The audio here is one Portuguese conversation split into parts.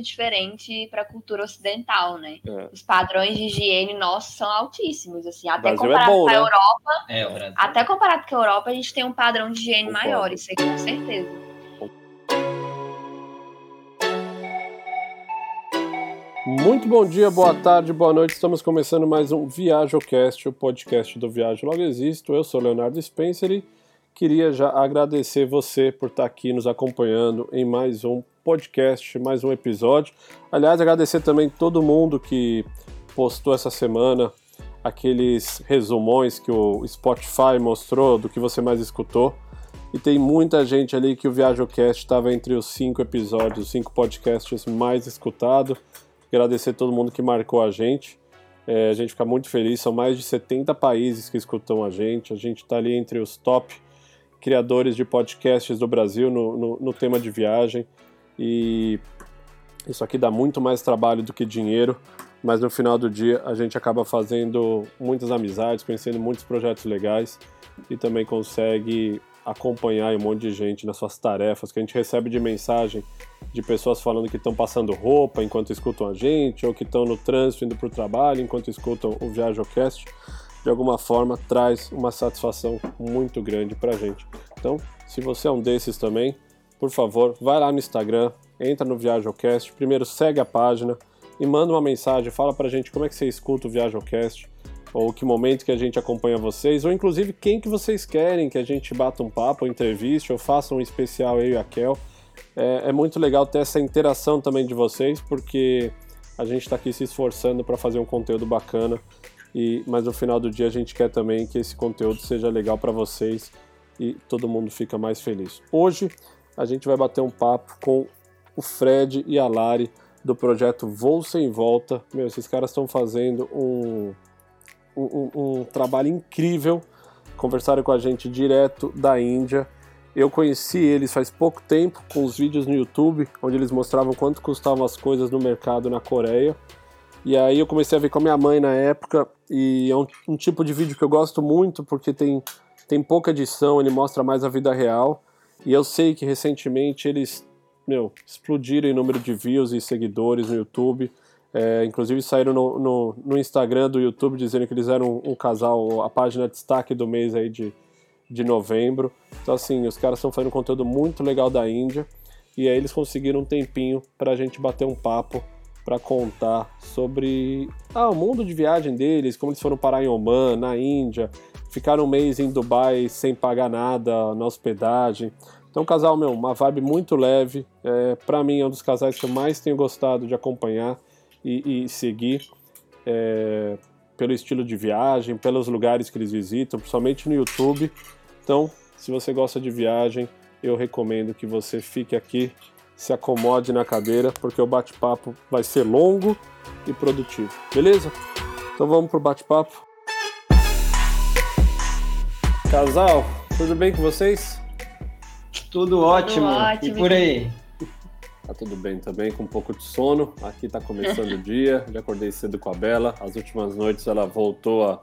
diferente para a cultura ocidental, né? É. Os padrões de higiene nossos são altíssimos, assim, até é comparado é bom, com a né? Europa. É, até comparado com a Europa, a gente tem um padrão de higiene Concordo. maior, isso aí com certeza. Muito bom dia, boa tarde, boa noite. Estamos começando mais um ViajoCast, o podcast do Viagem Logo Existo. Eu sou Leonardo Spencer e queria já agradecer você por estar aqui nos acompanhando em mais um podcast, mais um episódio. Aliás, agradecer também todo mundo que postou essa semana aqueles resumões que o Spotify mostrou do que você mais escutou. E tem muita gente ali que o ViajoCast estava entre os cinco episódios, os cinco podcasts mais escutados. Agradecer todo mundo que marcou a gente. É, a gente fica muito feliz, são mais de 70 países que escutam a gente. A gente está ali entre os top criadores de podcasts do Brasil no, no, no tema de viagem. E isso aqui dá muito mais trabalho do que dinheiro, mas no final do dia a gente acaba fazendo muitas amizades, conhecendo muitos projetos legais e também consegue acompanhar um monte de gente nas suas tarefas, que a gente recebe de mensagem de pessoas falando que estão passando roupa enquanto escutam a gente, ou que estão no trânsito indo para o trabalho enquanto escutam o ViajoCast. De alguma forma, traz uma satisfação muito grande para a gente. Então, se você é um desses também, por favor, vai lá no Instagram, entra no ViajoCast, primeiro segue a página e manda uma mensagem, fala pra gente como é que você escuta o ViajoCast, ou que momento que a gente acompanha vocês, ou inclusive quem que vocês querem que a gente bata um papo, ou entreviste, ou faça um especial eu e a Kel. É, é muito legal ter essa interação também de vocês, porque a gente está aqui se esforçando para fazer um conteúdo bacana, e, mas no final do dia a gente quer também que esse conteúdo seja legal para vocês e todo mundo fica mais feliz. Hoje a gente vai bater um papo com o Fred e a Lari do projeto Voo Sem Volta. Meu, esses caras estão fazendo um, um, um, trabalho incrível. Conversaram com a gente direto da Índia. Eu conheci eles faz pouco tempo com os vídeos no YouTube, onde eles mostravam quanto custavam as coisas no mercado na Coreia. E aí eu comecei a ver com a minha mãe na época, e é um, um tipo de vídeo que eu gosto muito, porque tem, tem pouca edição, ele mostra mais a vida real. E eu sei que recentemente eles, meu, explodiram em número de views e seguidores no YouTube. É, inclusive saíram no, no, no, Instagram do YouTube dizendo que eles eram um, um, casal, a página destaque do mês aí de, de novembro. Então assim, os caras estão fazendo conteúdo muito legal da Índia. E aí eles conseguiram um tempinho para a gente bater um papo para contar sobre ah, o mundo de viagem deles, como eles foram parar em Oman, na Índia, ficaram um mês em Dubai sem pagar nada na hospedagem. Então, casal, meu, uma vibe muito leve. É, para mim, é um dos casais que eu mais tenho gostado de acompanhar e, e seguir. É, pelo estilo de viagem, pelos lugares que eles visitam, principalmente no YouTube. Então, se você gosta de viagem, eu recomendo que você fique aqui, se acomode na cadeira, porque o bate-papo vai ser longo e produtivo. Beleza? Então vamos pro bate-papo. Casal, tudo bem com vocês? Tudo ótimo. Tudo ótimo. E por aí? Tá tudo bem também, com um pouco de sono. Aqui tá começando o dia. Já acordei cedo com a Bela. As últimas noites ela voltou a,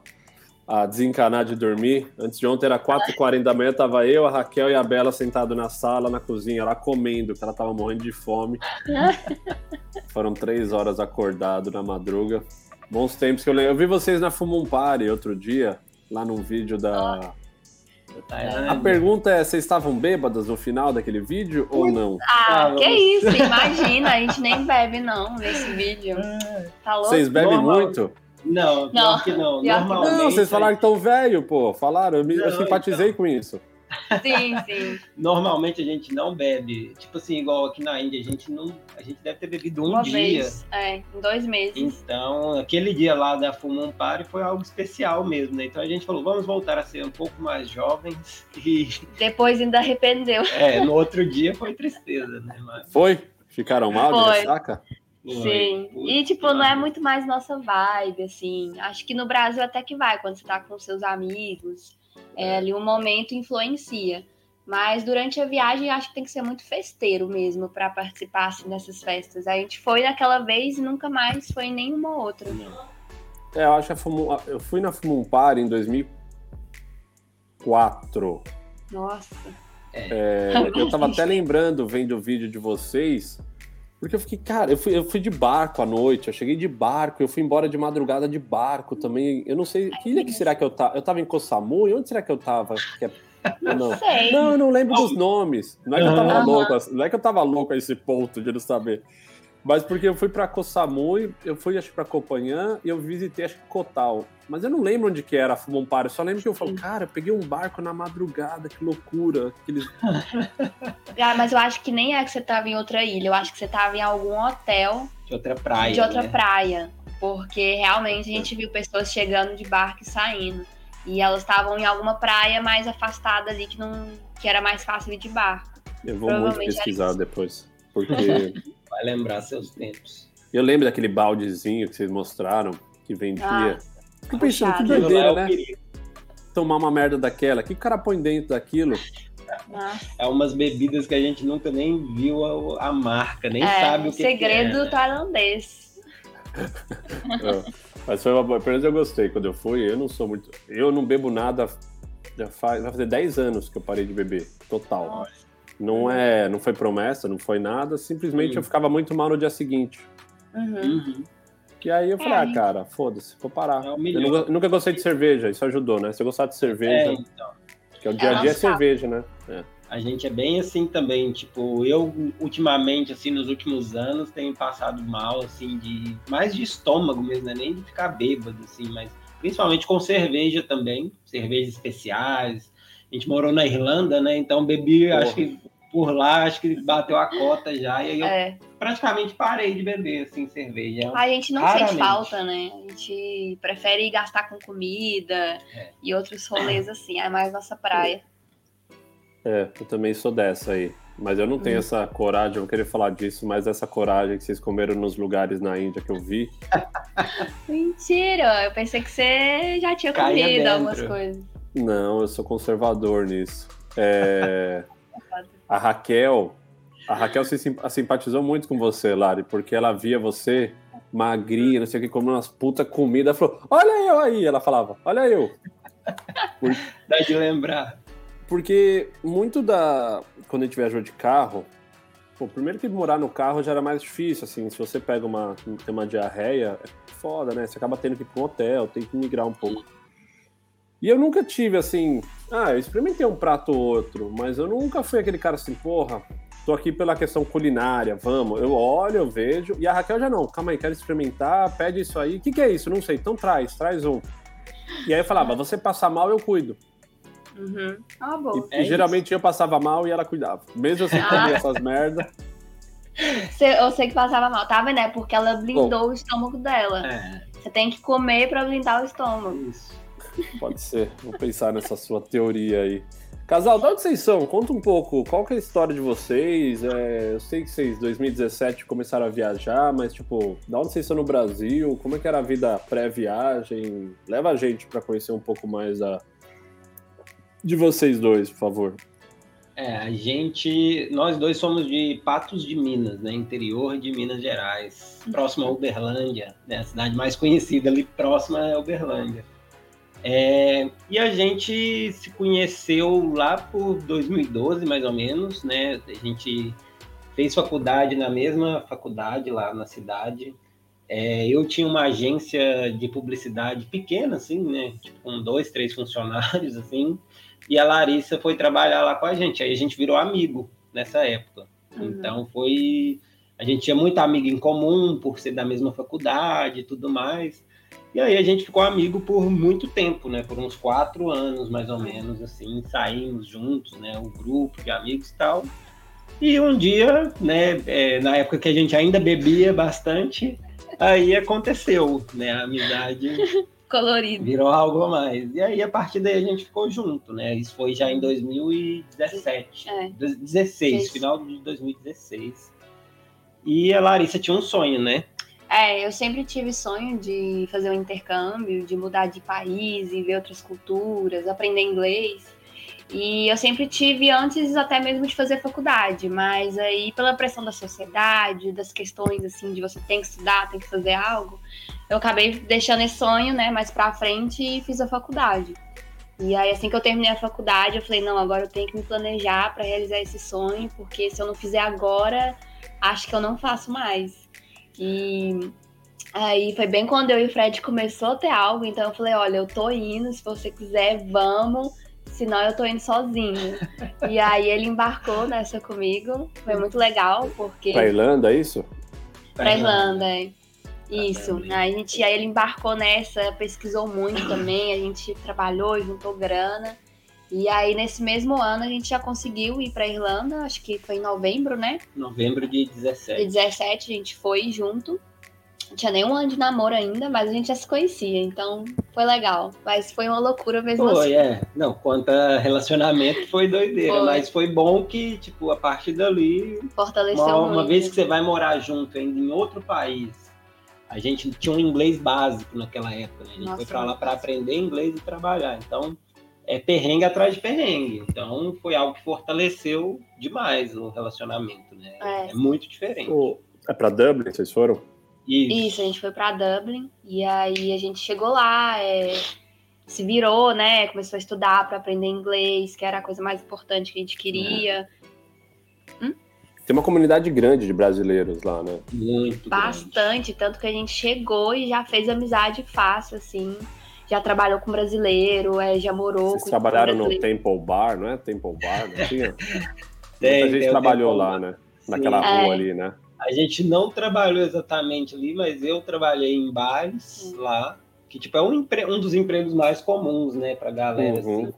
a desencanar de dormir. Antes de ontem era 4h40 da manhã, tava eu, a Raquel e a Bela sentado na sala, na cozinha, lá comendo, que ela tava morrendo de fome. Foram três horas acordado na madruga. Bons tempos que eu lembro. Eu vi vocês na Fumum Party outro dia, lá num vídeo da a pergunta é: vocês estavam bêbadas no final daquele vídeo ou não? Ah, que isso, imagina, a gente nem bebe não nesse vídeo. Tá louco? Vocês bebem Normal. muito? Não, não, que não. Normalmente. Não, vocês falaram que estão velho, pô. Falaram, eu, me, não, eu simpatizei então... com isso. Sim, sim. Normalmente a gente não bebe. Tipo assim, igual aqui na Índia, a gente não. A gente deve ter bebido um Uma dia. Vez. É, em dois meses. Então, aquele dia lá da Fumum Party foi algo especial mesmo, né? Então a gente falou, vamos voltar a ser um pouco mais jovens e. Depois ainda arrependeu. É, no outro dia foi tristeza, né? Mas... Foi? Ficaram mal de ressaca? Sim. E, tipo, não é muito mais nossa vibe, assim. Acho que no Brasil até que vai, quando você tá com seus amigos é, ali um momento influencia. Mas durante a viagem acho que tem que ser muito festeiro mesmo para participar assim, dessas festas. A gente foi naquela vez e nunca mais foi em nenhuma outra. É, eu acho que Fumu, eu fui na Fumumpar em 2004. Nossa. É, eu tava até lembrando, vendo o vídeo de vocês, Porque eu fiquei, cara, eu fui, eu fui de barco à noite, eu cheguei de barco, eu fui embora de madrugada de barco também. Eu não sei, que ilha que será que eu tava? Eu tava em Kosamui? Onde será que eu tava? Que é... Não, sei. não, eu não lembro dos nomes. Não é que eu tava uhum. louco, não é que eu tava louco a esse ponto de não saber. Mas porque eu fui para Kosamui, eu fui acho para Copanhã e eu visitei acho que Kotal. Mas eu não lembro onde que era Fumompara, eu só lembro que eu falo, cara, eu peguei um barco na madrugada, que loucura. Aqueles... ah, mas eu acho que nem é que você tava em outra ilha, eu acho que você tava em algum hotel. De outra praia. De outra né? praia. Porque realmente a gente viu pessoas chegando de barco e saindo. E elas estavam em alguma praia mais afastada ali que não que era mais fácil ir de barco. Eu vou muito pesquisar depois. Porque Vai lembrar seus tempos. Eu lembro daquele baldezinho que vocês mostraram, que vendia. Ah, Fico pensando, que doideira, né? Tomar uma merda daquela. que o cara põe dentro daquilo? É umas bebidas que a gente nunca nem viu a, a marca, nem é, sabe o que, segredo que é. Né? tailandês. é, mas foi uma boa. Pelo menos eu gostei quando eu fui. Eu não sou muito. Eu não bebo nada. Já faz, vai fazer 10 anos que eu parei de beber. Total. Nossa. Não é, não foi promessa, não foi nada, simplesmente eu ficava muito mal no dia seguinte. Uhum. uhum. Que aí eu falei, ah, cara, foda-se, vou parar. É eu nunca, nunca, gostei de cerveja, isso ajudou, né? Se eu gostar de cerveja, é, então. que é o dia a dia é, é cerveja, né? É. A gente é bem assim também, tipo, eu ultimamente, assim, nos últimos anos, tenho passado mal, assim, de mais de estômago mesmo, né? nem de ficar bêbado, assim, mas principalmente com cerveja também, cervejas especiais. A gente morou na Irlanda, né? Então bebi, Porra. acho que por lá, acho que bateu a cota já, e aí eu é. praticamente parei de beber, assim, cerveja. A gente não Raramente. sente falta, né? A gente prefere gastar com comida é. e outros rolês assim, é mais nossa praia. É, eu também sou dessa aí. Mas eu não tenho hum. essa coragem, eu vou querer falar disso, mas essa coragem que vocês comeram nos lugares na Índia que eu vi. Mentira! Eu pensei que você já tinha Caia comido dentro. algumas coisas. Não, eu sou conservador nisso. É... A Raquel, a Raquel se simpatizou muito com você, Lari, porque ela via você magrinha, não sei o que, comendo umas puta comida. Ela falou: Olha eu aí, ela falava: Olha eu. Por... Dá de lembrar. Porque muito da. Quando a gente viajou de carro, pô, primeiro que morar no carro já era mais difícil, assim. Se você pega uma, tem uma diarreia, é foda, né? Você acaba tendo que ir para um hotel, tem que migrar um pouco. E eu nunca tive assim, ah, eu experimentei um prato ou outro, mas eu nunca fui aquele cara assim, porra, tô aqui pela questão culinária, vamos. Eu olho, eu vejo. E a Raquel já não, calma aí, quero experimentar, pede isso aí. O que, que é isso? Não sei, então traz, traz um. E aí eu falava, você passar mal, eu cuido. Uhum. Ah, bom. E, é e geralmente eu passava mal e ela cuidava. Mesmo assim, ah. essas merdas. Eu sei que passava mal, tá vendo? É porque ela blindou bom. o estômago dela. É. Você tem que comer para blindar o estômago. Isso. Pode ser. Vou pensar nessa sua teoria aí. Casal, de onde vocês são? Conta um pouco. Qual que é a história de vocês? É, eu sei que vocês, em 2017, começaram a viajar, mas, tipo, de onde vocês são no Brasil? Como é que era a vida pré-viagem? Leva a gente para conhecer um pouco mais a... de vocês dois, por favor. É, a gente... Nós dois somos de Patos de Minas, né? Interior de Minas Gerais. Próximo a Uberlândia, né? A cidade mais conhecida ali próxima é Uberlândia. É, e a gente se conheceu lá por 2012, mais ou menos, né? A gente fez faculdade na mesma faculdade lá na cidade. É, eu tinha uma agência de publicidade pequena, assim, né? Tipo, com dois, três funcionários, assim. E a Larissa foi trabalhar lá com a gente. Aí a gente virou amigo nessa época. Uhum. Então foi. A gente tinha muita amiga em comum por ser da mesma faculdade e tudo mais. E aí a gente ficou amigo por muito tempo, né? Por uns quatro anos, mais ou menos, assim, saímos juntos, né? O um grupo de amigos e tal. E um dia, né, é, na época que a gente ainda bebia bastante, aí aconteceu, né? A amizade colorido. Virou algo a mais. E aí, a partir daí, a gente ficou junto, né? Isso foi já em 2017. É. 16, final de 2016. E a Larissa tinha um sonho, né? É, eu sempre tive sonho de fazer um intercâmbio, de mudar de país e ver outras culturas, aprender inglês. E eu sempre tive antes até mesmo de fazer faculdade, mas aí pela pressão da sociedade, das questões assim de você tem que estudar, tem que fazer algo, eu acabei deixando esse sonho, né, mais para frente e fiz a faculdade. E aí assim que eu terminei a faculdade, eu falei, não, agora eu tenho que me planejar para realizar esse sonho, porque se eu não fizer agora, acho que eu não faço mais. E aí foi bem quando eu e o Fred começou a ter algo, então eu falei, olha, eu tô indo, se você quiser, vamos, senão eu tô indo sozinho. e aí ele embarcou nessa comigo, foi muito legal, porque... Pra Irlanda, é isso? Pra Irlanda, é. Isso, aí, a gente, aí ele embarcou nessa, pesquisou muito também, a gente trabalhou, juntou grana. E aí, nesse mesmo ano, a gente já conseguiu ir para Irlanda, acho que foi em novembro, né? Novembro de 17. De 17, a gente foi junto. Não tinha nem um ano de namoro ainda, mas a gente já se conhecia, então foi legal. Mas foi uma loucura mesmo foi, assim. é. Não, quanto a relacionamento foi doideira, foi. mas foi bom que, tipo, a partir dali. Fortaleceu uma. Uma vez que você vai morar junto ainda em outro país a gente tinha um inglês básico naquela época, né? A gente Nossa, foi para lá para aprender inglês e trabalhar. Então, é perrengue atrás de perrengue. Então, foi algo que fortaleceu demais o relacionamento, né? É, é muito diferente. é para Dublin vocês foram? Isso. Isso, a gente foi para Dublin e aí a gente chegou lá, é, se virou, né? Começou a estudar para aprender inglês, que era a coisa mais importante que a gente queria. É. Tem uma comunidade grande de brasileiros lá, né? Muito. Bastante, grande. tanto que a gente chegou e já fez amizade fácil, assim. Já trabalhou com brasileiro, é, já morou Vocês com trabalharam no Temple Bar, não é? Temple Bar, não tinha? tem, Muita gente trabalhou lá, né? Naquela Sim. rua é. ali, né? A gente não trabalhou exatamente ali, mas eu trabalhei em bares lá, que tipo é um, um dos empregos mais comuns, né, pra galera, uhum. assim.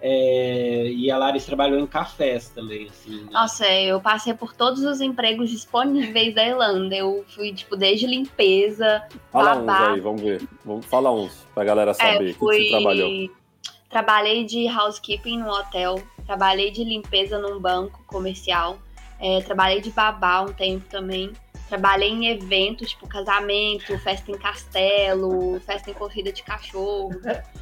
É, e a Laris trabalhou em cafés também, assim. Né? Nossa, é, eu passei por todos os empregos disponíveis da Irlanda. Eu fui, tipo, desde limpeza, Fala babá. uns aí, vamos ver. Vamos, fala uns pra galera saber. É, fui... que, que você trabalhou? Trabalhei de housekeeping no hotel, trabalhei de limpeza num banco comercial, é, trabalhei de babá um tempo também. Trabalhei em eventos, tipo casamento, festa em castelo, festa em corrida de cachorro.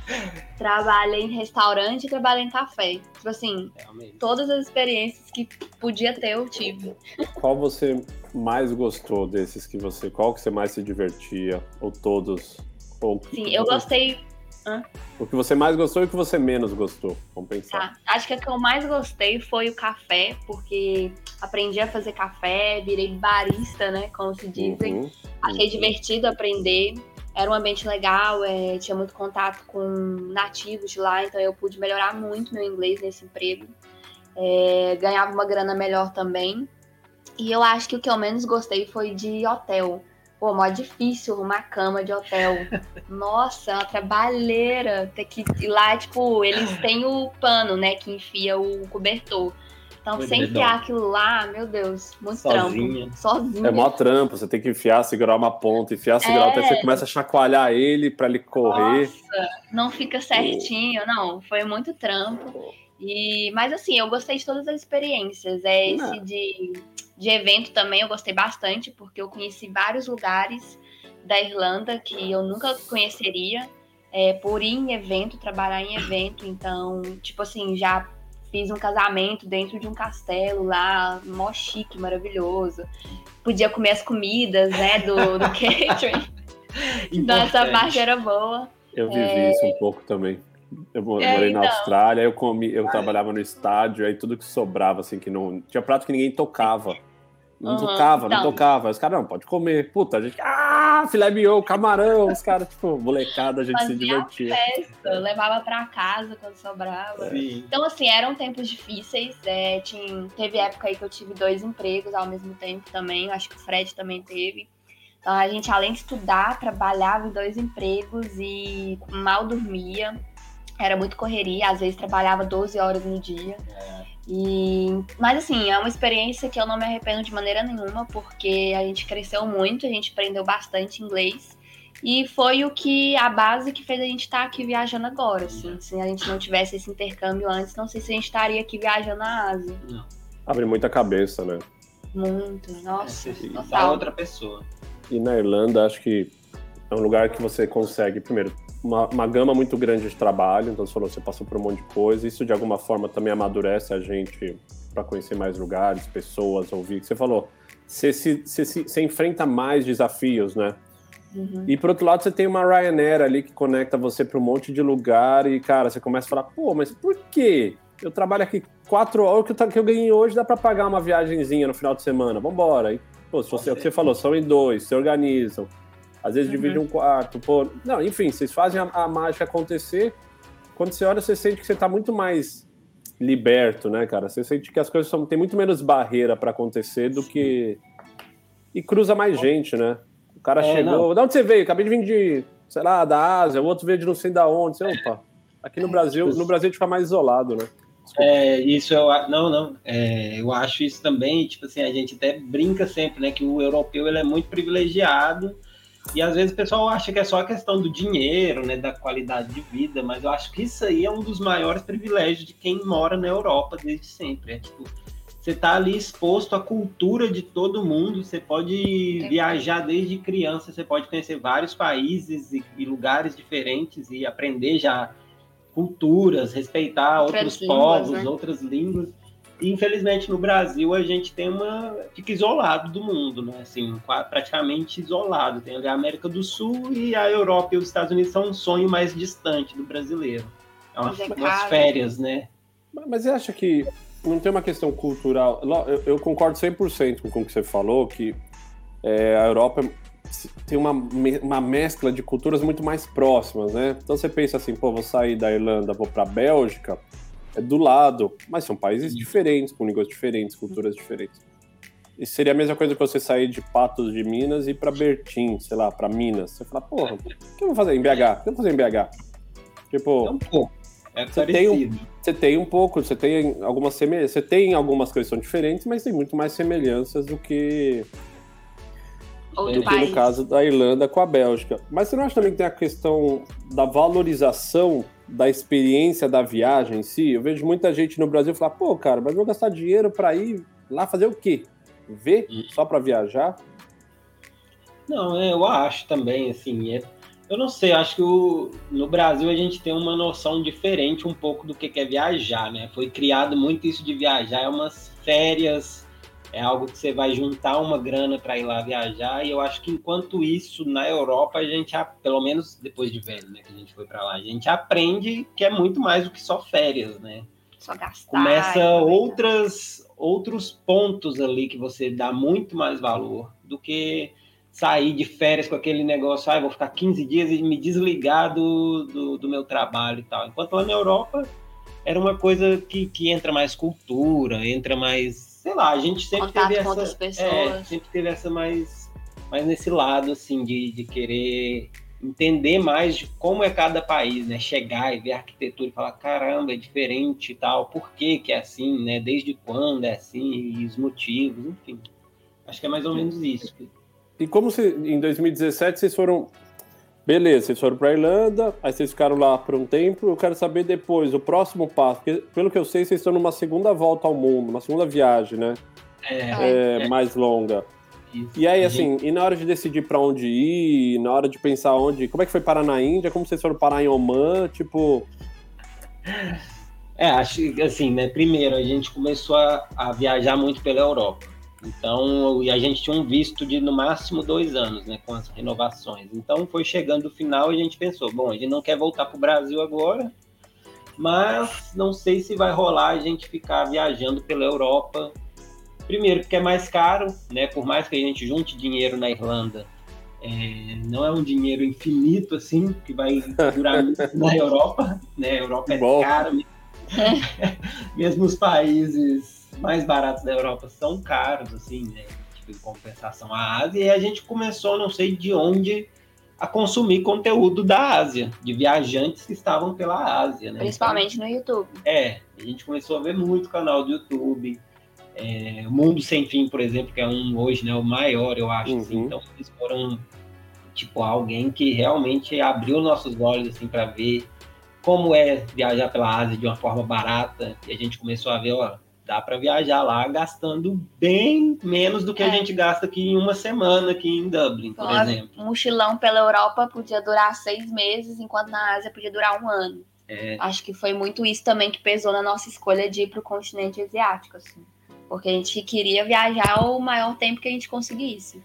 trabalhei em restaurante e trabalhei em café. Tipo assim, Realmente. todas as experiências que podia ter, eu tive. Qual você mais gostou desses que você. Qual que você mais se divertia? Ou todos? Ou... Sim, eu gostei Hã? O que você mais gostou e o que você menos gostou? Vamos pensar. Tá. Acho que o que eu mais gostei foi o café, porque aprendi a fazer café, virei barista, né? Como se dizem. Uhum, Achei uhum. divertido aprender. Era um ambiente legal, é, tinha muito contato com nativos de lá, então eu pude melhorar muito meu inglês nesse emprego. É, ganhava uma grana melhor também. E eu acho que o que eu menos gostei foi de hotel Pô, mó difícil arrumar cama de hotel. Nossa, é uma trabalheira. Ter que ir lá, tipo, eles têm o pano, né, que enfia o cobertor. Então, sem enfiar aquilo lá, meu Deus, muito Sozinha. trampo. Sozinha. É mó trampo, você tem que enfiar, segurar uma ponta, enfiar, segurar, é. até você começa a chacoalhar ele para ele correr. Nossa, não fica certinho, oh. não. Foi muito trampo. E, mas assim, eu gostei de todas as experiências. É esse não. de de evento também eu gostei bastante, porque eu conheci vários lugares da Irlanda que eu nunca conheceria é, por ir em evento, trabalhar em evento. Então, tipo assim, já fiz um casamento dentro de um castelo lá, mó chique, maravilhoso. Podia comer as comidas, né, do, do catering. então, essa parte era boa. Eu vivi é... isso um pouco também. Eu morei é, então. na Austrália, eu comi, eu trabalhava no estádio, aí tudo que sobrava, assim, que não. Tinha prato que ninguém tocava. Não uhum, tocava, então. não tocava. Os caras, não, pode comer. Puta, a gente. Ah, filé mignon, camarão. Os caras, tipo, molecada, a gente Fazia se divertia. Festa, levava pra casa quando sobrava. Sim. Então, assim, eram tempos difíceis. É, tinha, teve época aí que eu tive dois empregos ao mesmo tempo também. Acho que o Fred também teve. Então, a gente, além de estudar, trabalhava em dois empregos e mal dormia. Era muito correria, às vezes trabalhava 12 horas no dia. É. E, mas assim, é uma experiência que eu não me arrependo de maneira nenhuma, porque a gente cresceu muito, a gente aprendeu bastante inglês. E foi o que a base que fez a gente estar tá aqui viajando agora. Assim. Se a gente não tivesse esse intercâmbio antes, não sei se a gente estaria aqui viajando na Ásia. Não. Abre muita cabeça, né? Muito, nossa. É, outra pessoa. E na Irlanda, acho que é um lugar que você consegue, primeiro, uma, uma gama muito grande de trabalho, então você falou, você passou por um monte de coisa, isso de alguma forma também amadurece a gente para conhecer mais lugares, pessoas, ouvir. Você falou, você, se, você, se, você enfrenta mais desafios, né? Uhum. E por outro lado, você tem uma Ryanair ali que conecta você para um monte de lugar e, cara, você começa a falar, pô, mas por que eu trabalho aqui quatro horas, o que eu, que eu ganhei hoje dá para pagar uma viagenzinha no final de semana, vambora. E, pô, se você, é o que você falou, são em dois, se organizam, às vezes uhum. divide um quarto, pô. Não, enfim, vocês fazem a, a, mágica acontecer. Quando você olha, você sente que você tá muito mais liberto, né, cara? Você sente que as coisas são, tem muito menos barreira para acontecer do que. E cruza mais gente, né? O cara é, chegou. Não. De onde você veio? Acabei de vir de, sei lá, da Ásia, o outro veio de não sei da onde. Você, opa. Aqui no Brasil, no Brasil a gente fica mais isolado, né? É, isso eu não, não. É, eu acho isso também, tipo assim, a gente até brinca sempre, né? Que o europeu ele é muito privilegiado e às vezes o pessoal acha que é só a questão do dinheiro, né, da qualidade de vida, mas eu acho que isso aí é um dos maiores privilégios de quem mora na Europa desde sempre. É tipo, você está ali exposto à cultura de todo mundo, você pode é. viajar desde criança, você pode conhecer vários países e, e lugares diferentes e aprender já culturas, respeitar outros línguas, povos, né? outras línguas. Infelizmente no Brasil a gente tem uma fica isolado do mundo, né? Assim, praticamente isolado. Tem ali a América do Sul e a Europa e os Estados Unidos são um sonho mais distante do brasileiro. É uma, é umas férias, né? Mas você acha que não tem uma questão cultural? Eu, eu concordo 100% com o que você falou, que é, a Europa tem uma, uma mescla de culturas muito mais próximas, né? Então você pensa assim, pô, vou sair da Irlanda, vou para a Bélgica, do lado, mas são países diferentes, com línguas diferentes, culturas diferentes. E seria a mesma coisa que você sair de Patos de Minas e ir para Bertim, sei lá, para Minas. Você fala, porra, o que eu vou fazer em BH? O que eu vou fazer em BH? Tipo, é um pouco. É você tem, um, você tem um pouco, você tem algumas semelhanças, você tem algumas coisas que são diferentes, mas tem muito mais semelhanças do que do que no caso da Irlanda com a Bélgica. Mas você não acha também que tem a questão da valorização da experiência da viagem em si? Eu vejo muita gente no Brasil falar, pô, cara, mas vou gastar dinheiro para ir lá fazer o quê? Ver hum. só para viajar? Não, é, eu acho também, assim, é, eu não sei, acho que o, no Brasil a gente tem uma noção diferente um pouco do que é viajar, né? Foi criado muito isso de viajar, é umas férias é algo que você vai juntar uma grana para ir lá viajar. E eu acho que enquanto isso, na Europa, a gente, pelo menos depois de velho, né, que a gente foi para lá, a gente aprende que é muito mais do que só férias, né? Só gastar. Começa outras, outros pontos ali que você dá muito mais valor do que sair de férias com aquele negócio, ah, vou ficar 15 dias e me desligar do, do, do meu trabalho e tal. Enquanto lá na Europa era uma coisa que, que entra mais cultura, entra mais sei lá, a gente sempre Contato teve essa. pessoas. É, sempre teve essa mais, mais nesse lado, assim, de, de querer entender mais de como é cada país, né? Chegar e ver a arquitetura e falar, caramba, é diferente e tal, por que que é assim, né? Desde quando é assim, e os motivos, enfim. Acho que é mais ou menos isso. E como se, em 2017 vocês foram Beleza, vocês foram para Irlanda, aí vocês ficaram lá por um tempo. Eu quero saber depois, o próximo passo. Porque, pelo que eu sei, vocês estão numa segunda volta ao mundo, uma segunda viagem, né? É, é, é. mais longa. Isso. E aí, assim, e na hora de decidir para onde ir, na hora de pensar onde. Como é que foi parar na Índia? Como vocês foram parar em Oman? Tipo. É, acho que assim, né? Primeiro, a gente começou a, a viajar muito pela Europa. Então, e a gente tinha um visto de no máximo dois anos, né, com as renovações. Então, foi chegando o final e a gente pensou, bom, a gente não quer voltar para o Brasil agora, mas não sei se vai rolar a gente ficar viajando pela Europa. Primeiro, porque é mais caro, né? Por mais que a gente junte dinheiro na Irlanda, é, não é um dinheiro infinito assim que vai durar na Europa, né? A Europa é Bom. cara, mesmo os países mais baratos da Europa são caros, assim, né? Tipo, em compensação à Ásia, e a gente começou, não sei de onde, a consumir conteúdo da Ásia, de viajantes que estavam pela Ásia, né? Principalmente então, no YouTube. É, a gente começou a ver muito canal do YouTube. É, Mundo Sem Fim, por exemplo, que é um hoje, né, o maior, eu acho. Assim. Uhum. Assim, então, eles foram, tipo, alguém que realmente abriu nossos olhos, assim, para ver como é viajar pela Ásia de uma forma barata. E a gente começou a ver, ó, dá para viajar lá gastando bem menos do que é. a gente gasta aqui em uma semana aqui em Dublin, por então, exemplo. Um mochilão pela Europa podia durar seis meses, enquanto na Ásia podia durar um ano. É. Acho que foi muito isso também que pesou na nossa escolha de ir para o continente asiático, assim. Porque a gente queria viajar o maior tempo que a gente conseguisse.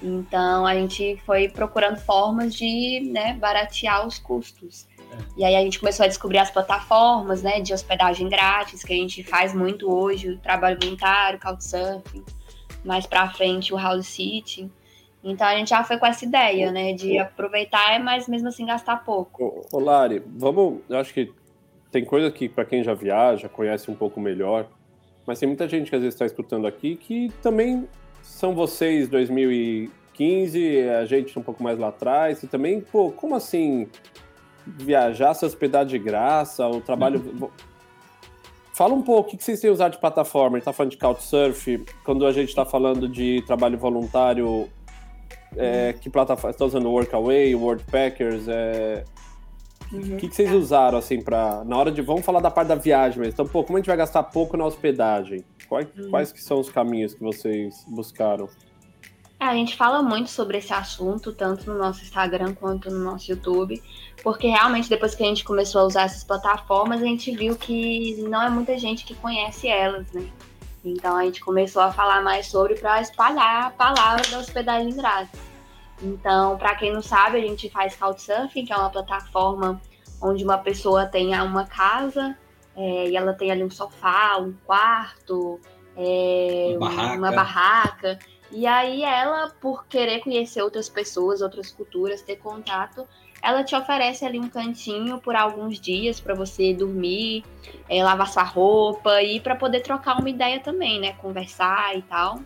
Então a gente foi procurando formas de né, baratear os custos. E aí a gente começou a descobrir as plataformas, né, de hospedagem grátis, que a gente faz muito hoje, o trabalho voluntário, Couchsurfing, mais para frente o House City. Então a gente já foi com essa ideia, né, de aproveitar, mas mesmo assim gastar pouco. Ô, ô Lari, vamos, eu acho que tem coisa que para quem já viaja, conhece um pouco melhor, mas tem muita gente que às vezes está escutando aqui que também são vocês 2015, a gente um pouco mais lá atrás, e também, pô, como assim viajar, se hospedar de graça, o trabalho. Uhum. Fala um pouco, o que vocês têm usado de plataforma? A gente tá falando de Couchsurf, quando a gente está falando de trabalho voluntário, é, que plataforma? Está usando Workaway, Worldpackers? É... O uhum. que, que, vocês usaram, assim, para Na hora de. Vamos falar da parte da viagem mesmo. Então, pô, como a gente vai gastar pouco na hospedagem? Quais, uhum. quais que são os caminhos que vocês buscaram? A gente fala muito sobre esse assunto, tanto no nosso Instagram quanto no nosso YouTube, porque realmente depois que a gente começou a usar essas plataformas, a gente viu que não é muita gente que conhece elas, né? Então a gente começou a falar mais sobre para espalhar a palavra da hospedagem grátis. Então, para quem não sabe, a gente faz Couchsurfing, que é uma plataforma onde uma pessoa tem uma casa é, e ela tem ali um sofá, um quarto, é, uma, barraca. uma barraca. E aí ela, por querer conhecer outras pessoas, outras culturas, ter contato, ela te oferece ali um cantinho por alguns dias para você dormir, é, lavar sua roupa e para poder trocar uma ideia também, né? Conversar e tal.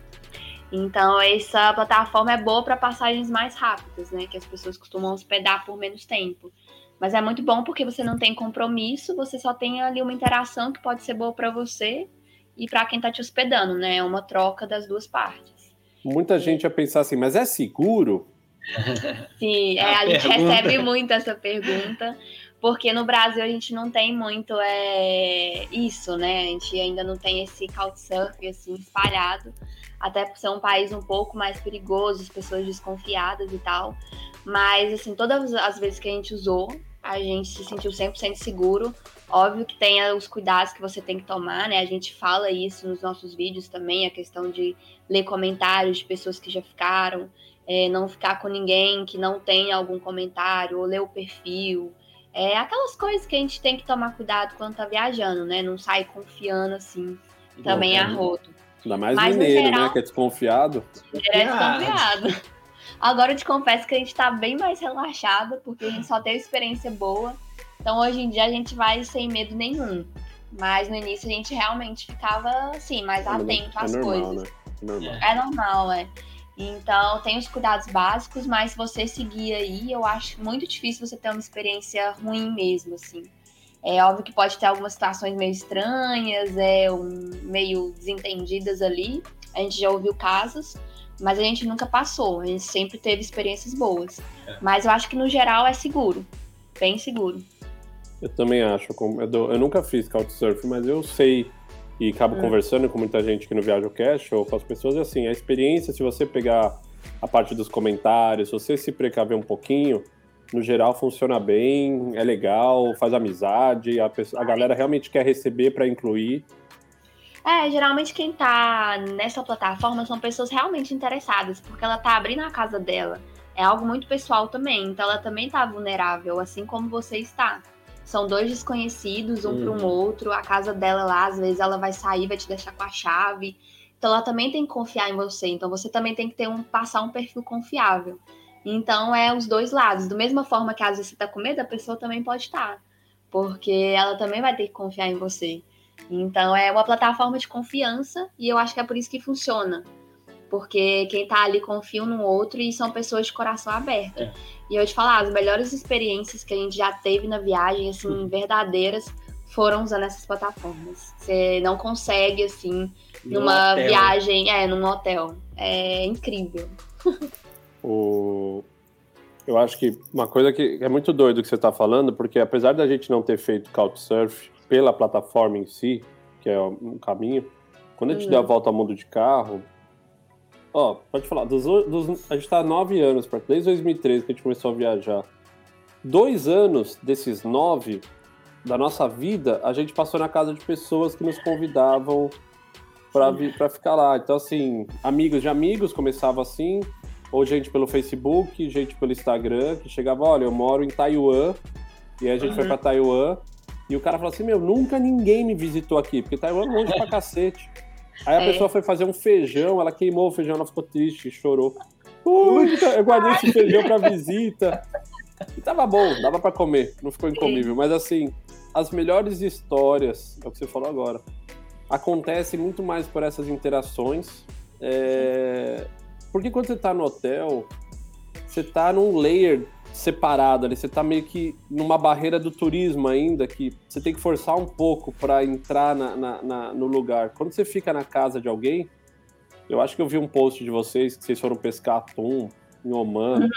Então, essa plataforma é boa para passagens mais rápidas, né? Que as pessoas costumam hospedar por menos tempo. Mas é muito bom porque você não tem compromisso, você só tem ali uma interação que pode ser boa para você e para quem está te hospedando, né? É uma troca das duas partes. Muita gente ia pensar assim, mas é seguro? Sim, é, a, a gente recebe muito essa pergunta, porque no Brasil a gente não tem muito é, isso, né? A gente ainda não tem esse couchsurfing assim espalhado, até por ser um país um pouco mais perigoso, as pessoas desconfiadas e tal. Mas assim, todas as vezes que a gente usou, a gente se sentiu 100% seguro. Óbvio que tem os cuidados que você tem que tomar, né? A gente fala isso nos nossos vídeos também, a questão de ler comentários de pessoas que já ficaram, é, não ficar com ninguém que não tem algum comentário, ou ler o perfil. É aquelas coisas que a gente tem que tomar cuidado quando tá viajando, né? Não sair confiando assim, também Bom, a roto. Ainda mais Mas, mineiro, né? geral, né? Que é desconfiado. É desconfiado. Agora eu te confesso que a gente tá bem mais relaxada, porque a gente só teve experiência boa. Então hoje em dia a gente vai sem medo nenhum. Mas no início a gente realmente ficava assim, mais é, atento é às normal, coisas. Né? É normal. É normal, é. Então, tem os cuidados básicos, mas se você seguir aí, eu acho muito difícil você ter uma experiência ruim mesmo, assim. É óbvio que pode ter algumas situações meio estranhas, é, um, meio desentendidas ali. A gente já ouviu casos, mas a gente nunca passou. A gente sempre teve experiências boas. É. Mas eu acho que no geral é seguro, bem seguro. Eu também acho. Eu, nunca fiz Couchsurfing, mas eu sei e acabo é. conversando com muita gente que no Viaja o Cash ou com as pessoas, e assim, a experiência, se você pegar a parte dos comentários, se você se precaver um pouquinho, no geral funciona bem, é legal, faz amizade, a, pessoa, a galera realmente quer receber para incluir. É, geralmente quem tá nessa plataforma são pessoas realmente interessadas, porque ela tá abrindo a casa dela. É algo muito pessoal também, então ela também tá vulnerável, assim como você está são dois desconhecidos, um para um uhum. outro. A casa dela lá, às vezes ela vai sair, vai te deixar com a chave. Então ela também tem que confiar em você. Então você também tem que ter um passar um perfil confiável. Então é os dois lados. Da mesma forma que às vezes você tá com medo, a pessoa também pode estar. Porque ela também vai ter que confiar em você. Então é uma plataforma de confiança e eu acho que é por isso que funciona porque quem tá ali confia um no outro e são pessoas de coração aberto. É. E eu te falar, as melhores experiências que a gente já teve na viagem, assim, hum. verdadeiras, foram usando essas plataformas. Você não consegue, assim, numa hotel. viagem, é, num hotel. É incrível. o... Eu acho que uma coisa que é muito doido que você está falando, porque apesar da gente não ter feito Couchsurf pela plataforma em si, que é um caminho, quando a gente hum. deu a volta ao mundo de carro, Ó, pode falar. Dos, dos, a gente tá há nove anos, desde 2013 que a gente começou a viajar. Dois anos desses nove da nossa vida, a gente passou na casa de pessoas que nos convidavam para ficar lá. Então, assim, amigos de amigos começava assim, ou gente pelo Facebook, gente pelo Instagram, que chegava, olha, eu moro em Taiwan, E aí a gente Uhum. foi pra Taiwan. E o cara falou assim: Meu, nunca ninguém me visitou aqui, porque Taiwan é longe pra cacete. Aí a É. pessoa foi fazer um feijão, ela queimou o feijão, ela ficou triste, chorou. Puta, eu guardei esse feijão pra visita. E tava bom, dava pra comer, não ficou incomível. Mas assim, as melhores histórias, é o que você falou agora, acontecem muito mais por essas interações. É, Porque quando você tá no hotel, você tá num layer separado ali, você tá meio que numa barreira do turismo ainda, que você tem que forçar um pouco para entrar na, na- na- no lugar. Quando você fica na casa de alguém, eu acho que eu vi um post de vocês que vocês foram pescar atum em Oman.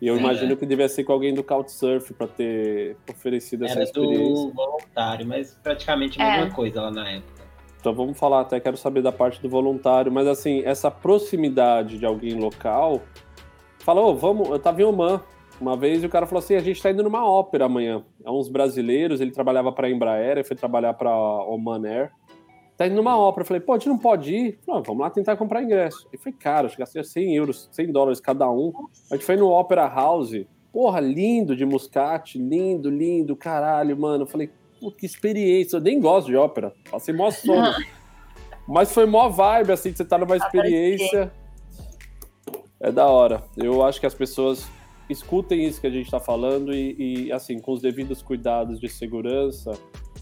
E eu imagino que devia ser com alguém do Couchsurf para ter oferecido essa Era experiência. do voluntário, mas praticamente a É. mesma coisa lá na época. Então vamos falar, até quero saber da parte do voluntário, mas assim, essa proximidade de alguém local, falou, vamos, eu tava em Oman uma vez o cara falou assim, a gente tá indo numa ópera amanhã. É uns brasileiros, ele trabalhava pra Embraer, ele foi trabalhar pra Oman Air. Tá indo numa ópera, eu falei, pô, a gente não pode ir? Não, vamos lá tentar comprar ingresso. E foi caro, acho que gastei 100 euros, 100 dólares cada um. A gente foi no Opera House, porra, lindo de Muscat, lindo, lindo, caralho, mano. Eu falei, pô, que experiência. Eu nem gosto de ópera, passei mó sono. Mas foi mó vibe, assim, que você tá numa experiência. É da hora. Eu acho que as pessoas escutem isso que a gente tá falando e, e, assim, com os devidos cuidados de segurança,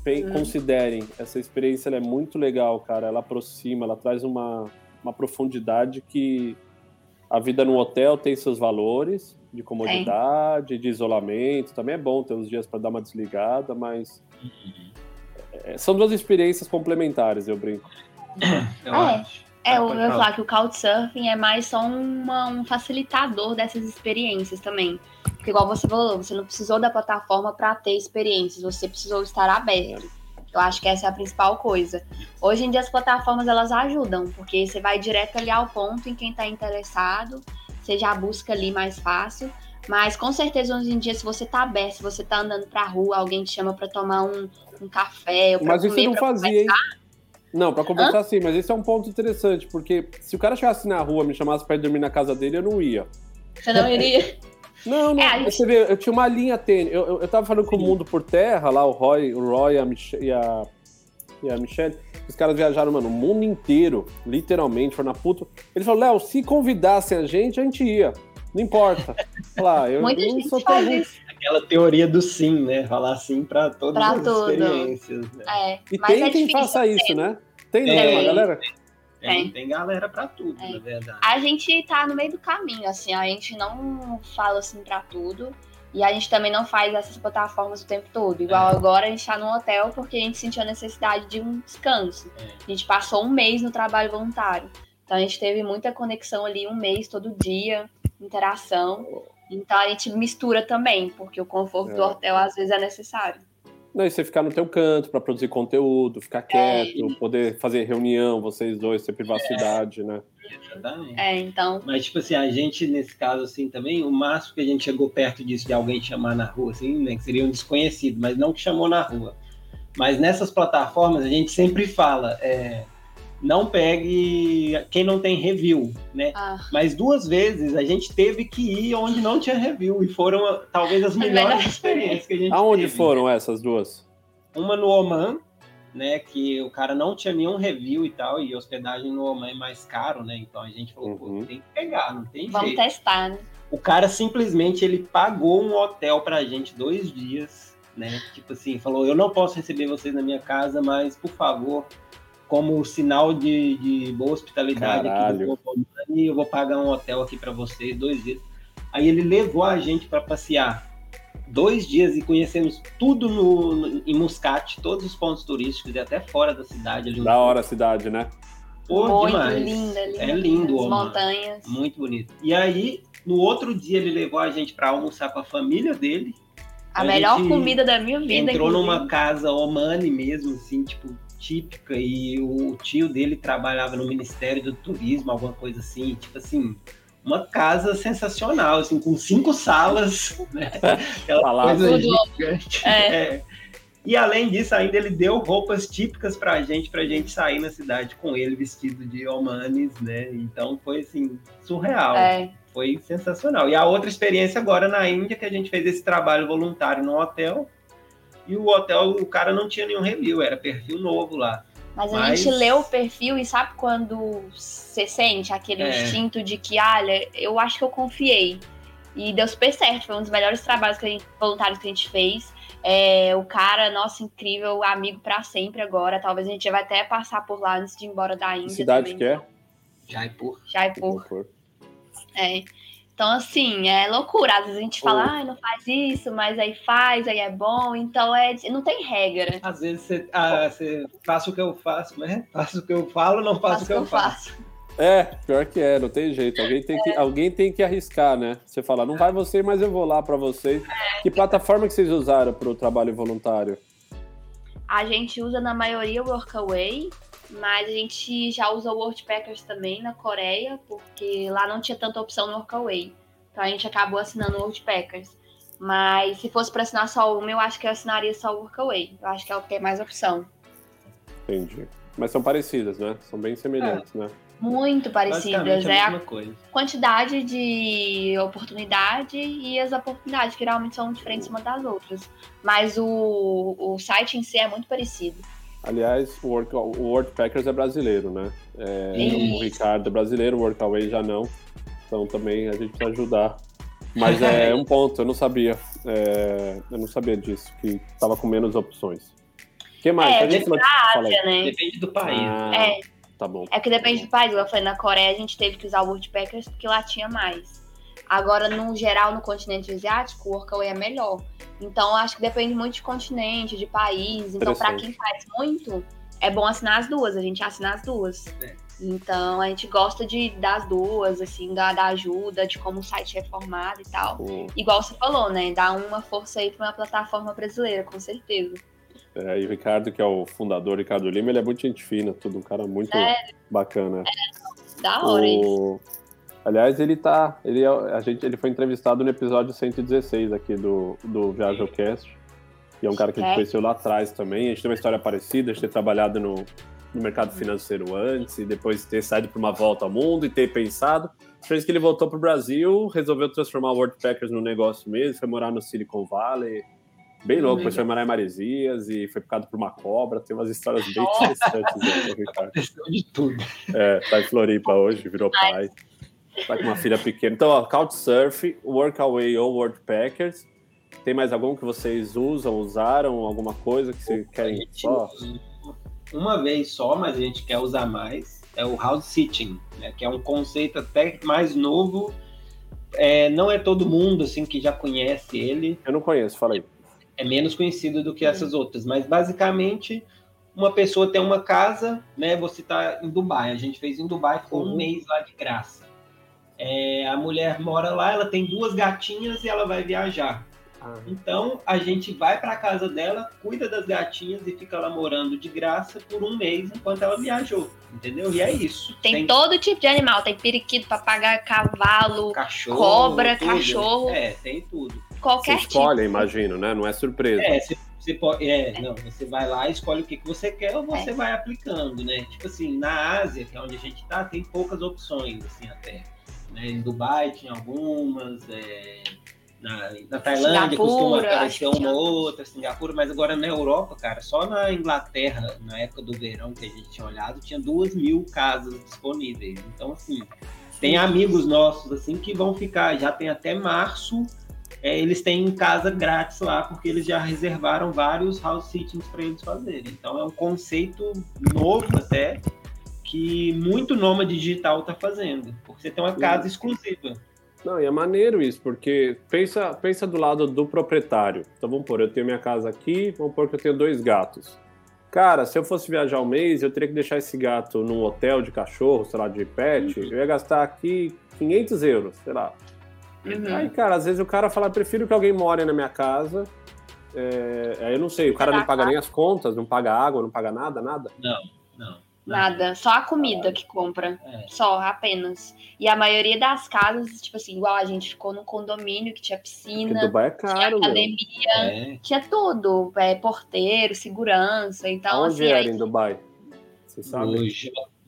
Hum. considerem. Essa experiência ela é muito legal, cara. Ela aproxima, ela traz uma, uma profundidade que a vida no hotel tem seus valores de comodidade, de isolamento. Também é bom ter uns dias para dar uma desligada, mas é, são duas experiências complementares, eu brinco. Eu É. acho. É, Ah, eu pode ia falar. que o Couchsurfing é mais só uma- um facilitador dessas experiências também. Porque, igual você falou, você não precisou da plataforma para ter experiências, você precisou estar aberto. Eu acho que essa é a principal coisa. Hoje em dia, as plataformas elas ajudam, porque você vai direto ali ao ponto em quem está interessado, você já busca ali mais fácil. Mas com certeza, hoje em dia, se você tá aberto, se você tá andando pra rua, alguém te chama para tomar um, um café, ou pra Mas isso comer, não pra fazia, hein? Não, pra conversar sim, mas esse é um ponto interessante, porque se o cara chegasse na rua, me chamasse pra ir dormir na casa dele, eu não ia. Você não iria. Não, não. É, gente- Você vê, eu tinha uma linha tênis. Eu, eu, eu tava falando com o mundo por terra, lá, o Roy, o Roy a Mich e, a, e a Michelle. Os caras viajaram, mano, o mundo inteiro, literalmente, foram na puta. Eles falaram, Léo, se convidassem a gente, a gente ia. Não importa. Falar, eu Muita não gente sou faz tão ruim. isso. Aquela teoria do sim, né? Falar sim pra todas Pra as tudo. experiências. Né? É, E mas tem é quem faça isso, né? Tem, uma galera? Tem, Tem. tem galera pra tudo, É. na verdade. A gente tá no meio do caminho, assim, a gente não fala assim pra tudo. E a gente também não faz essas plataformas o tempo todo. Igual É. agora a gente tá no hotel porque a gente sentiu a necessidade de um descanso. É. A gente passou um mês no trabalho voluntário. Então a gente teve muita conexão ali, um mês todo dia, interação. Então a gente mistura também, porque o conforto do É. hotel às vezes é necessário. Não, e você ficar no teu canto pra produzir conteúdo, ficar quieto, poder fazer reunião, vocês dois, ter privacidade, né? Exatamente. É, então. Mas, tipo assim, a gente, nesse caso, assim, também, o máximo que a gente chegou perto disso de alguém chamar na rua, assim, né, que seria um desconhecido, mas não que chamou na rua. Mas nessas plataformas, a gente sempre fala, é, não pegue quem não tem review, né? Ah, Mas duas vezes a gente teve que ir onde não tinha review, e foram talvez as melhores experiências que a gente Aonde teve. foram essas duas? Uma no Oman, né? Que o cara não tinha nenhum review e tal, e hospedagem no Oman é mais caro, né? Então a gente falou, Uhum. pô, tem que pegar, não tem vamos jeito. testar, né? O cara simplesmente ele pagou um hotel pra gente dois dias, né? Tipo assim, falou: eu não posso receber vocês na minha casa, mas por favor, como sinal de, de boa hospitalidade aqui Caralho. do Comani, eu vou pagar um hotel aqui pra vocês dois dias. Aí ele levou a gente pra passear dois dias e conhecemos tudo no, no- em Muscat, todos os pontos turísticos e até fora da cidade. Ali, Da hora a cidade, né? Pô, Muito demais. linda, linda. É lindo, As Oman. montanhas. Muito bonito. E aí, no outro dia, ele levou a gente para almoçar com a família dele. A A melhor comida da minha vida. Entrou inclusive. numa casa Omani mesmo, assim, tipo, típica. E o tio dele trabalhava no Ministério do Turismo, alguma coisa assim. Tipo assim, uma casa sensacional, assim, com cinco salas, né? Aquela coisa Tudo. gigante. É. É. E além disso, ainda ele deu roupas típicas pra gente, pra gente sair na cidade com ele vestido de Omanis, né? Então foi assim, surreal. É, foi sensacional. E a outra experiência agora na Índia, que a gente fez esse trabalho voluntário no hotel, e o hotel, o cara não tinha nenhum review, era perfil novo lá. Mas a Mas... gente lê o perfil e sabe quando você sente aquele é. instinto de que, olha, eu acho que eu confiei. E deu super certo, foi um dos melhores trabalhos que a gente, voluntários que a gente fez. É, o cara, nossa, incrível, amigo para sempre agora. Talvez a gente vai até passar por lá antes de ir embora da Índia. Cidade também. que é? Jaipur. Jaipur. Jaipur. É. Então, assim, é loucura. Às vezes a gente fala, ah, não faz isso, mas aí faz, aí é bom. Então, é, não tem regra. Às vezes você, ah, você faça o que eu faço, né? Faço o que eu falo, não faço, faço o que eu, eu faço. faço. É, pior que é, não tem jeito. Alguém tem, é. que, alguém tem que arriscar, né? Você fala, não vai você, mas eu vou lá para vocês. É. Que plataforma que vocês usaram para o trabalho voluntário? A gente usa na maioria o Workaway, mas a gente já usa o WordPackers também na Coreia, porque lá não tinha tanta opção no Workaway. Então a gente acabou assinando o WordPackers. Mas se fosse para assinar só uma, eu acho que eu assinaria só o Workaway. Eu acho que é o que tem mais opção. Entendi. Mas são parecidas, né? São bem semelhantes, é. né? muito parecidas. É a, coisa. quantidade de oportunidade e as oportunidades, que geralmente são diferentes uma das outras. Mas o, o site em si é muito parecido. Aliás, o, Work, o WordPackers é brasileiro, né? É, o Ricardo é brasileiro, o Workaway já não. Então também a gente precisa ajudar. Mas é um ponto, eu não sabia. É, eu não sabia disso, que estava com menos opções. O que mais? É, depende da Ásia, né? Depende do país. Ah, é. Tá bom. É que depende do país. Eu falei, na Coreia a gente teve que usar o Worldpackers porque lá tinha mais. Agora, no geral, no continente asiático, o Workaway é melhor. Então, acho que depende muito de continente, de país. Então, para quem faz muito, é bom assinar as duas. A gente assina as duas. É. Então, a gente gosta de das duas, assim, da, da ajuda, de como o site é formado e tal. Uhum. Igual você falou, né? Dá uma força aí para uma plataforma brasileira, com certeza. É, e o Ricardo, que é o fundador, Ricardo Lima, ele é muito gente fina, tudo um cara muito é, bacana. É, da hora o... isso. Aliás, ele tá. Ele, é, a gente, ele foi entrevistado no episódio 116 aqui do, do ViajoCast. E é um cara que a gente conheceu lá atrás também. A gente tem uma história parecida, a gente ter trabalhado no, no mercado financeiro antes, e depois ter saído para uma volta ao mundo e ter pensado. Depois que ele voltou para o Brasil, resolveu transformar o WordPackers no negócio mesmo, foi morar no Silicon Valley Bem louco, depois foi morar em Maresias e foi picado por uma cobra. Tem umas histórias bem interessantes aí, Ricardo. de tudo. É, tá em Floripa hoje, virou pai. Tá com uma filha pequena. Então, ó, Couchsurf, Workaway ou WordPackers. Tem mais algum que vocês usam, usaram? Alguma coisa que vocês querem só? Uma vez só, mas a gente quer usar mais. É o house sitting, né? que é um conceito até mais novo. É, não é todo mundo assim que já conhece ele. Eu não conheço, fala aí é menos conhecido do que essas outras, mas basicamente uma pessoa tem uma casa, né? Você está em Dubai, a gente fez em Dubai, ficou uhum. um mês lá de graça. É, a mulher mora lá, ela tem duas gatinhas e ela vai viajar. Ah. Então a gente vai para a casa dela, cuida das gatinhas e fica lá morando de graça por um mês enquanto ela viajou, entendeu? E é isso. Tem, tem... todo tipo de animal, tem periquito, papagaio, cavalo, cachorro, cobra, tudo. cachorro. É, tem tudo qualquer você escolhe, tipo. imagino, né? Não é surpresa. É, você, você pode, é, não, você vai lá, escolhe o que, que você quer ou você é. vai aplicando, né? Tipo assim, na Ásia, que é onde a gente tá, tem poucas opções, assim, até. Né? Em Dubai tinha algumas, é, na, na Tailândia Singapura, costuma aparecer uma ou outra, Singapura, mas agora na Europa, cara, só na Inglaterra, na época do verão que a gente tinha olhado, tinha duas mil casas disponíveis. Então, assim, tem amigos nossos, assim, que vão ficar, já tem até março é, eles têm casa grátis lá, porque eles já reservaram vários house sittings para eles fazerem. Então é um conceito novo até, que muito nômade digital está fazendo, porque você tem uma casa exclusiva. Não, e é maneiro isso, porque pensa, pensa do lado do proprietário. Então vamos pôr, eu tenho minha casa aqui, vamos pôr que eu tenho dois gatos. Cara, se eu fosse viajar um mês, eu teria que deixar esse gato num hotel de cachorro, sei lá, de pet, uhum. eu ia gastar aqui 500 euros, sei lá. Uhum. Aí, cara, às vezes o cara fala, prefiro que alguém more na minha casa. É, aí eu não sei, o cara não paga nem as contas, não paga água, não paga nada, nada? Não. Nada, só a comida que compra. É. Só, apenas. E a maioria das casas, tipo assim, igual a gente ficou num condomínio que tinha piscina, Porque Dubai é caro, tinha academia, é. tinha tudo. É, porteiro, segurança. Então, Onde assim, era aí... em Dubai? Você sabe? No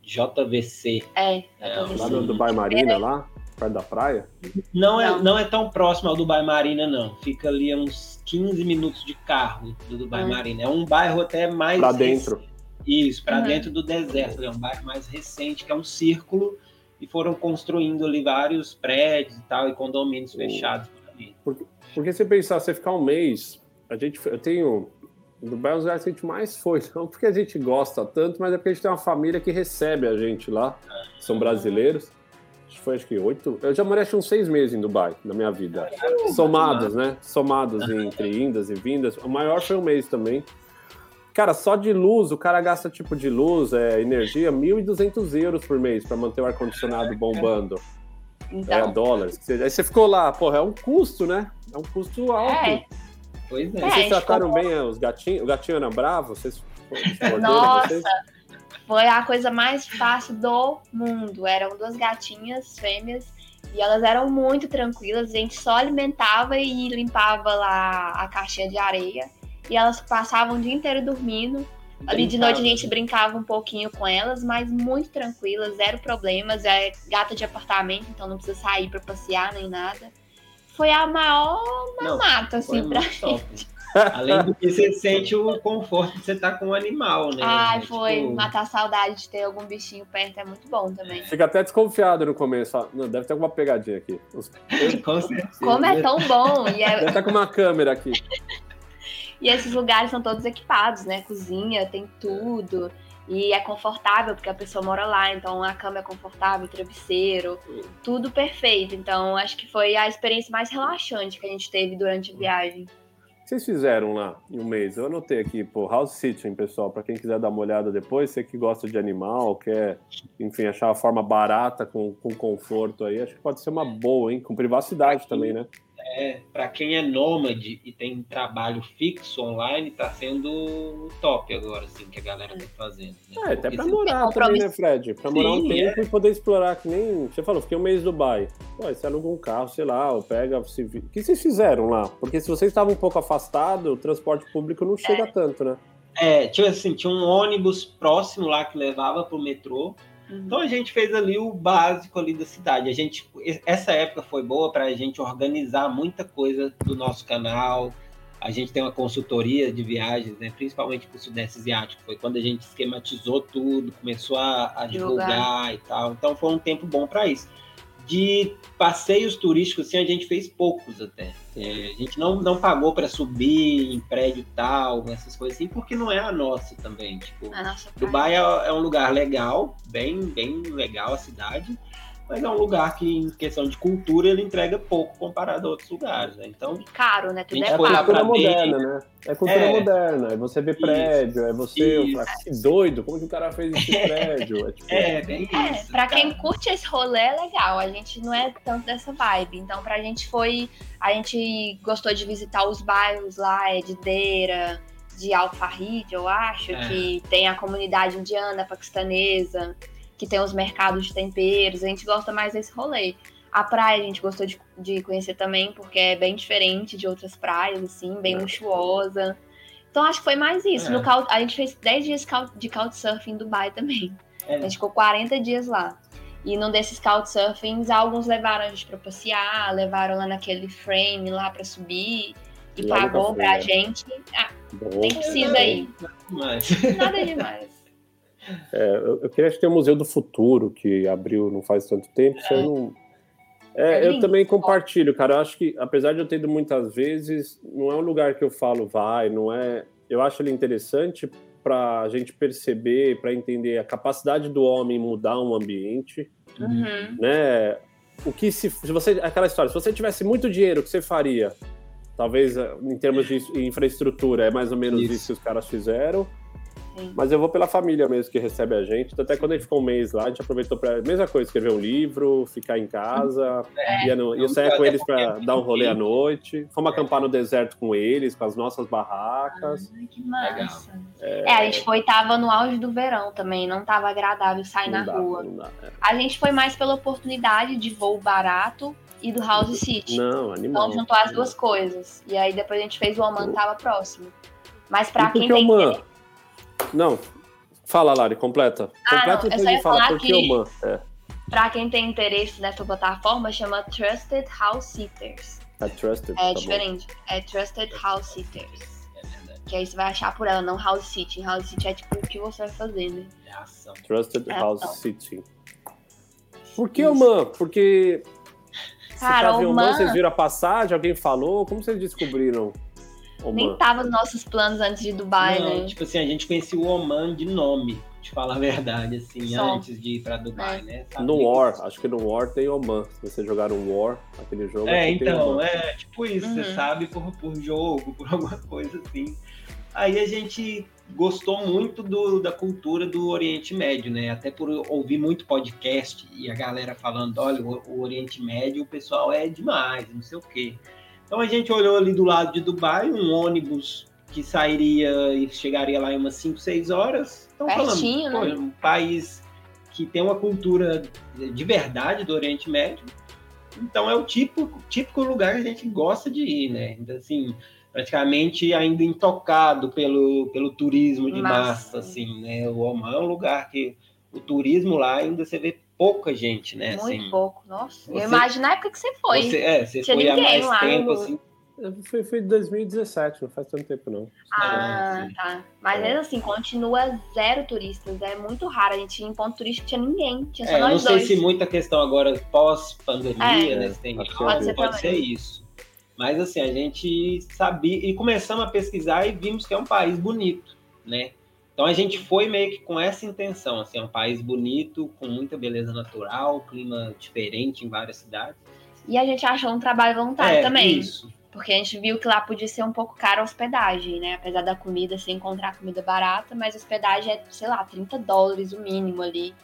JVC. É, é, lá no Dubai Marina, lá? perto da praia? Não é, não é tão próximo ao Dubai Marina, não. Fica ali a uns 15 minutos de carro do Dubai Hum. Marina. É um bairro até mais. Pra dentro. Isso, para Uhum. dentro do deserto. É um bairro mais recente, que é um círculo, e foram construindo ali vários prédios e tal, e condomínios Hum. fechados por ali. Porque se pensar, você ficar um mês, a gente, eu tenho. Dubai é um dos lugares que a gente mais foi, não porque a gente gosta tanto, mas é porque a gente tem uma família que recebe a gente lá, são brasileiros. Acho que foi acho que oito. Eu já morei acho uns seis meses em Dubai na minha vida. Somados, né? Somados entre indas e vindas. O maior foi um mês também. Cara, só de luz, o cara gasta tipo de luz, é, energia, 1.200 euros por mês para manter o ar-condicionado bombando. É, Então, dólares. que seja. Aí você ficou lá, porra, é um custo, né? É um custo alto. é, Pois é. É, Vocês trataram comprou- bem é, os gatinhos? O gatinho era bravo? Vocês ordenam Nossa, vocês? foi a coisa mais fácil do mundo. Eram duas gatinhas fêmeas e elas eram muito tranquilas. A gente só alimentava e limpava lá a caixinha de areia. E elas passavam o dia inteiro dormindo. Ali de noite a gente brincava um pouquinho com elas, mas muito tranquilas, zero problemas. É gata de apartamento, então não precisa sair pra passear nem nada. Foi a maior mamata, assim, pra top. Além do que você sente o conforto de você estar com um animal, né? Ai, Tipo, foi. Matar a saudade de ter algum bichinho perto é muito bom também. Fica até desconfiado no começo. Não, deve ter alguma pegadinha aqui. Os- Com certeza. Como é tão bom! E, é- Deve estar com uma câmera aqui. E esses lugares são todos equipados, né? Cozinha, tem tudo. E é confortável, porque a pessoa mora lá, então a cama é confortável, travesseiro, tudo perfeito. Então, acho que foi a experiência mais relaxante que a gente teve durante a viagem. O que vocês fizeram lá em um mês? Eu anotei aqui, pô, House Sitting, pessoal, pra quem quiser dar uma olhada depois, você que gosta de animal, quer, enfim, achar uma forma barata, com, com conforto aí, acho que pode ser uma boa, hein? Com privacidade também, né? É, para quem é nômade e tem trabalho fixo online, tá sendo top agora, assim, que a galera tá fazendo. né? É, até pra morar também, né, Fred? Pra morar um tempo e poder explorar, que nem. Você falou, fiquei um mês em Dubai. Pô, aí você aluga um carro, sei lá, ou pega. Se... vi- O que vocês fizeram lá? Porque se vocês estavam um pouco afastados, o transporte público não chega tanto, né? É, tinha assim, tinha um ônibus próximo lá que levava pro metrô. Uhum. Então a gente fez ali o básico ali da cidade. A gente, essa época foi boa para a gente organizar muita coisa do nosso canal. A gente tem uma consultoria de viagens, né, principalmente para o Sudeste Asiático. Foi quando a gente esquematizou tudo, começou a, a divulgar. Divulgar. e tal. Então foi um tempo bom para isso. De passeios turísticos, assim, a gente fez poucos até. É, a gente não, não pagou para subir em prédio tal, essas coisas assim, porque não é a nossa também. Tipo, A nossa. Dubai é, é um lugar legal, bem, bem legal a cidade, mas é um lugar que, em questão de cultura, ele entrega pouco comparado a outros lugares. Né? Então, Caro, né? Tudo é É cultura pra moderna, né? É cultura É. moderna. É você ver prédio, é você. Isso. Ah, que doido, como que o cara fez esse prédio? É, tipo, é, bem É, isso. pra cara. quem curte esse rolê é legal. A gente não é tanto dessa vibe. Então, pra gente foi. A gente gostou de visitar os bairros lá, é de Deira, de eu acho, É. que tem a comunidade indiana, paquistanesa, que tem os mercados de temperos. A gente gosta mais desse rolê. A praia a gente gostou de, de conhecer também, porque é bem diferente de outras praias, assim, bem É. luxuosa. Então acho que foi mais isso. É. No a gente fez 10 dias de couchsurfing em Dubai também. É. A gente ficou 40 dias lá. E num desses couchsurfings, alguns levaram a gente pra passear, levaram lá naquele frame lá pra subir e pagou pra né? gente. Ah, bom. nem precisa ir. Mas, Nada demais. É, eu, eu queria que ter o Museu do Futuro, que abriu não faz tanto tempo. Você não. É, É eu também compartilho, cara. Eu acho que, apesar de eu ter ido muitas vezes, não é um lugar que eu falo, vai, não é. Eu acho ele interessante para a gente perceber, para entender a capacidade do homem mudar um ambiente, Uhum. né? O que se, se você aquela história, se você tivesse muito dinheiro, o que você faria? Talvez eh, em termos de infraestrutura é mais ou menos isso, Isso. que os caras fizeram. Sim. Mas eu vou pela família mesmo que recebe a gente. Até quando a gente ficou um mês lá, a gente aproveitou para mesma coisa, escrever um livro, ficar em casa, ia, no, ia sair com eles para dar um rolê à noite. Fomos acampar no deserto com eles, com as nossas barracas. Ai, que massa. Legal. É, a gente foi, tava no auge do verão também, não tava agradável sair na Não dá, rua. dá. É. A gente foi mais pela oportunidade de voo barato e do House City. Não, animal. Então juntou as duas coisas. E aí depois a gente fez o Oman, que tava próximo. Mas pra por quem que tem Oman? Não, fala, Lari, completa. Ah, completa não, eu depois só de ia falar falar por que que- Oman. É. Para quem tem interesse nessa plataforma, chama Trusted House Sitters. É Trusted. É tá diferente. É Trusted House Sitters. Que aí você vai achar por ela, não House City. House City é tipo o que você vai fazer, né? É ação. Bom. Trusted É House ação. City. Por que Oman? Porque. Você Cara, em Oman, Oman- vocês viram a passagem? Alguém falou? Como vocês descobriram Nem Oman? tava nos nossos planos antes de Dubai, Não, né? tipo assim, a gente conhecia o Oman de nome, de falar a verdade, assim, Só. antes de ir pra Dubai, É. né? Sabia No War, acho que no War tem Oman. Se você jogar no War, aquele jogo. É, então, é tipo isso, você Uhum. sabe por, por jogo, por alguma coisa assim. Aí a gente gostou muito do, da cultura do Oriente Médio, né? Até por ouvir muito podcast e a galera falando, olha, o, o Oriente Médio, o pessoal é demais, não sei o quê. Então a gente olhou ali do lado de Dubai, um ônibus que sairia e chegaria lá em umas 5, 6 horas. Então Pertinho, falando, né? pô, um país que tem uma cultura de verdade do Oriente Médio, então é o tipo, típico lugar que a gente gosta de ir, né? Assim, praticamente ainda intocado pelo, pelo turismo de Massa. massa, assim, né? O Oman é um lugar que o turismo lá ainda você vê pouca gente, né? Muito assim, pouco, nossa. Você- Eu imagino na época que você foi. Você, é, você Tinha foi há ninguém mais lá tempo, no- assim. Foi, foi em 2017, não faz tanto tempo não. Ah, tá. Mas mesmo assim, continua zero turistas. É muito raro. A gente ia em ponto turístico tinha ninguém. Tinha só É, eu não nós sei dois. se muita questão agora pós-pandemia, É, né? Se tem pode, pode ser pode ser isso. Mas assim, a gente sabia e começamos a pesquisar e vimos que é um país bonito, né? Então a gente foi meio que com essa intenção, assim, é um país bonito, com muita beleza natural, clima diferente em várias cidades. E a gente achou um trabalho voluntário é, também. Isso. Porque a gente viu que lá podia ser um pouco caro a hospedagem, né? Apesar da comida, você encontrar comida barata, mas a hospedagem é, sei lá, 30 dólares o mínimo ali.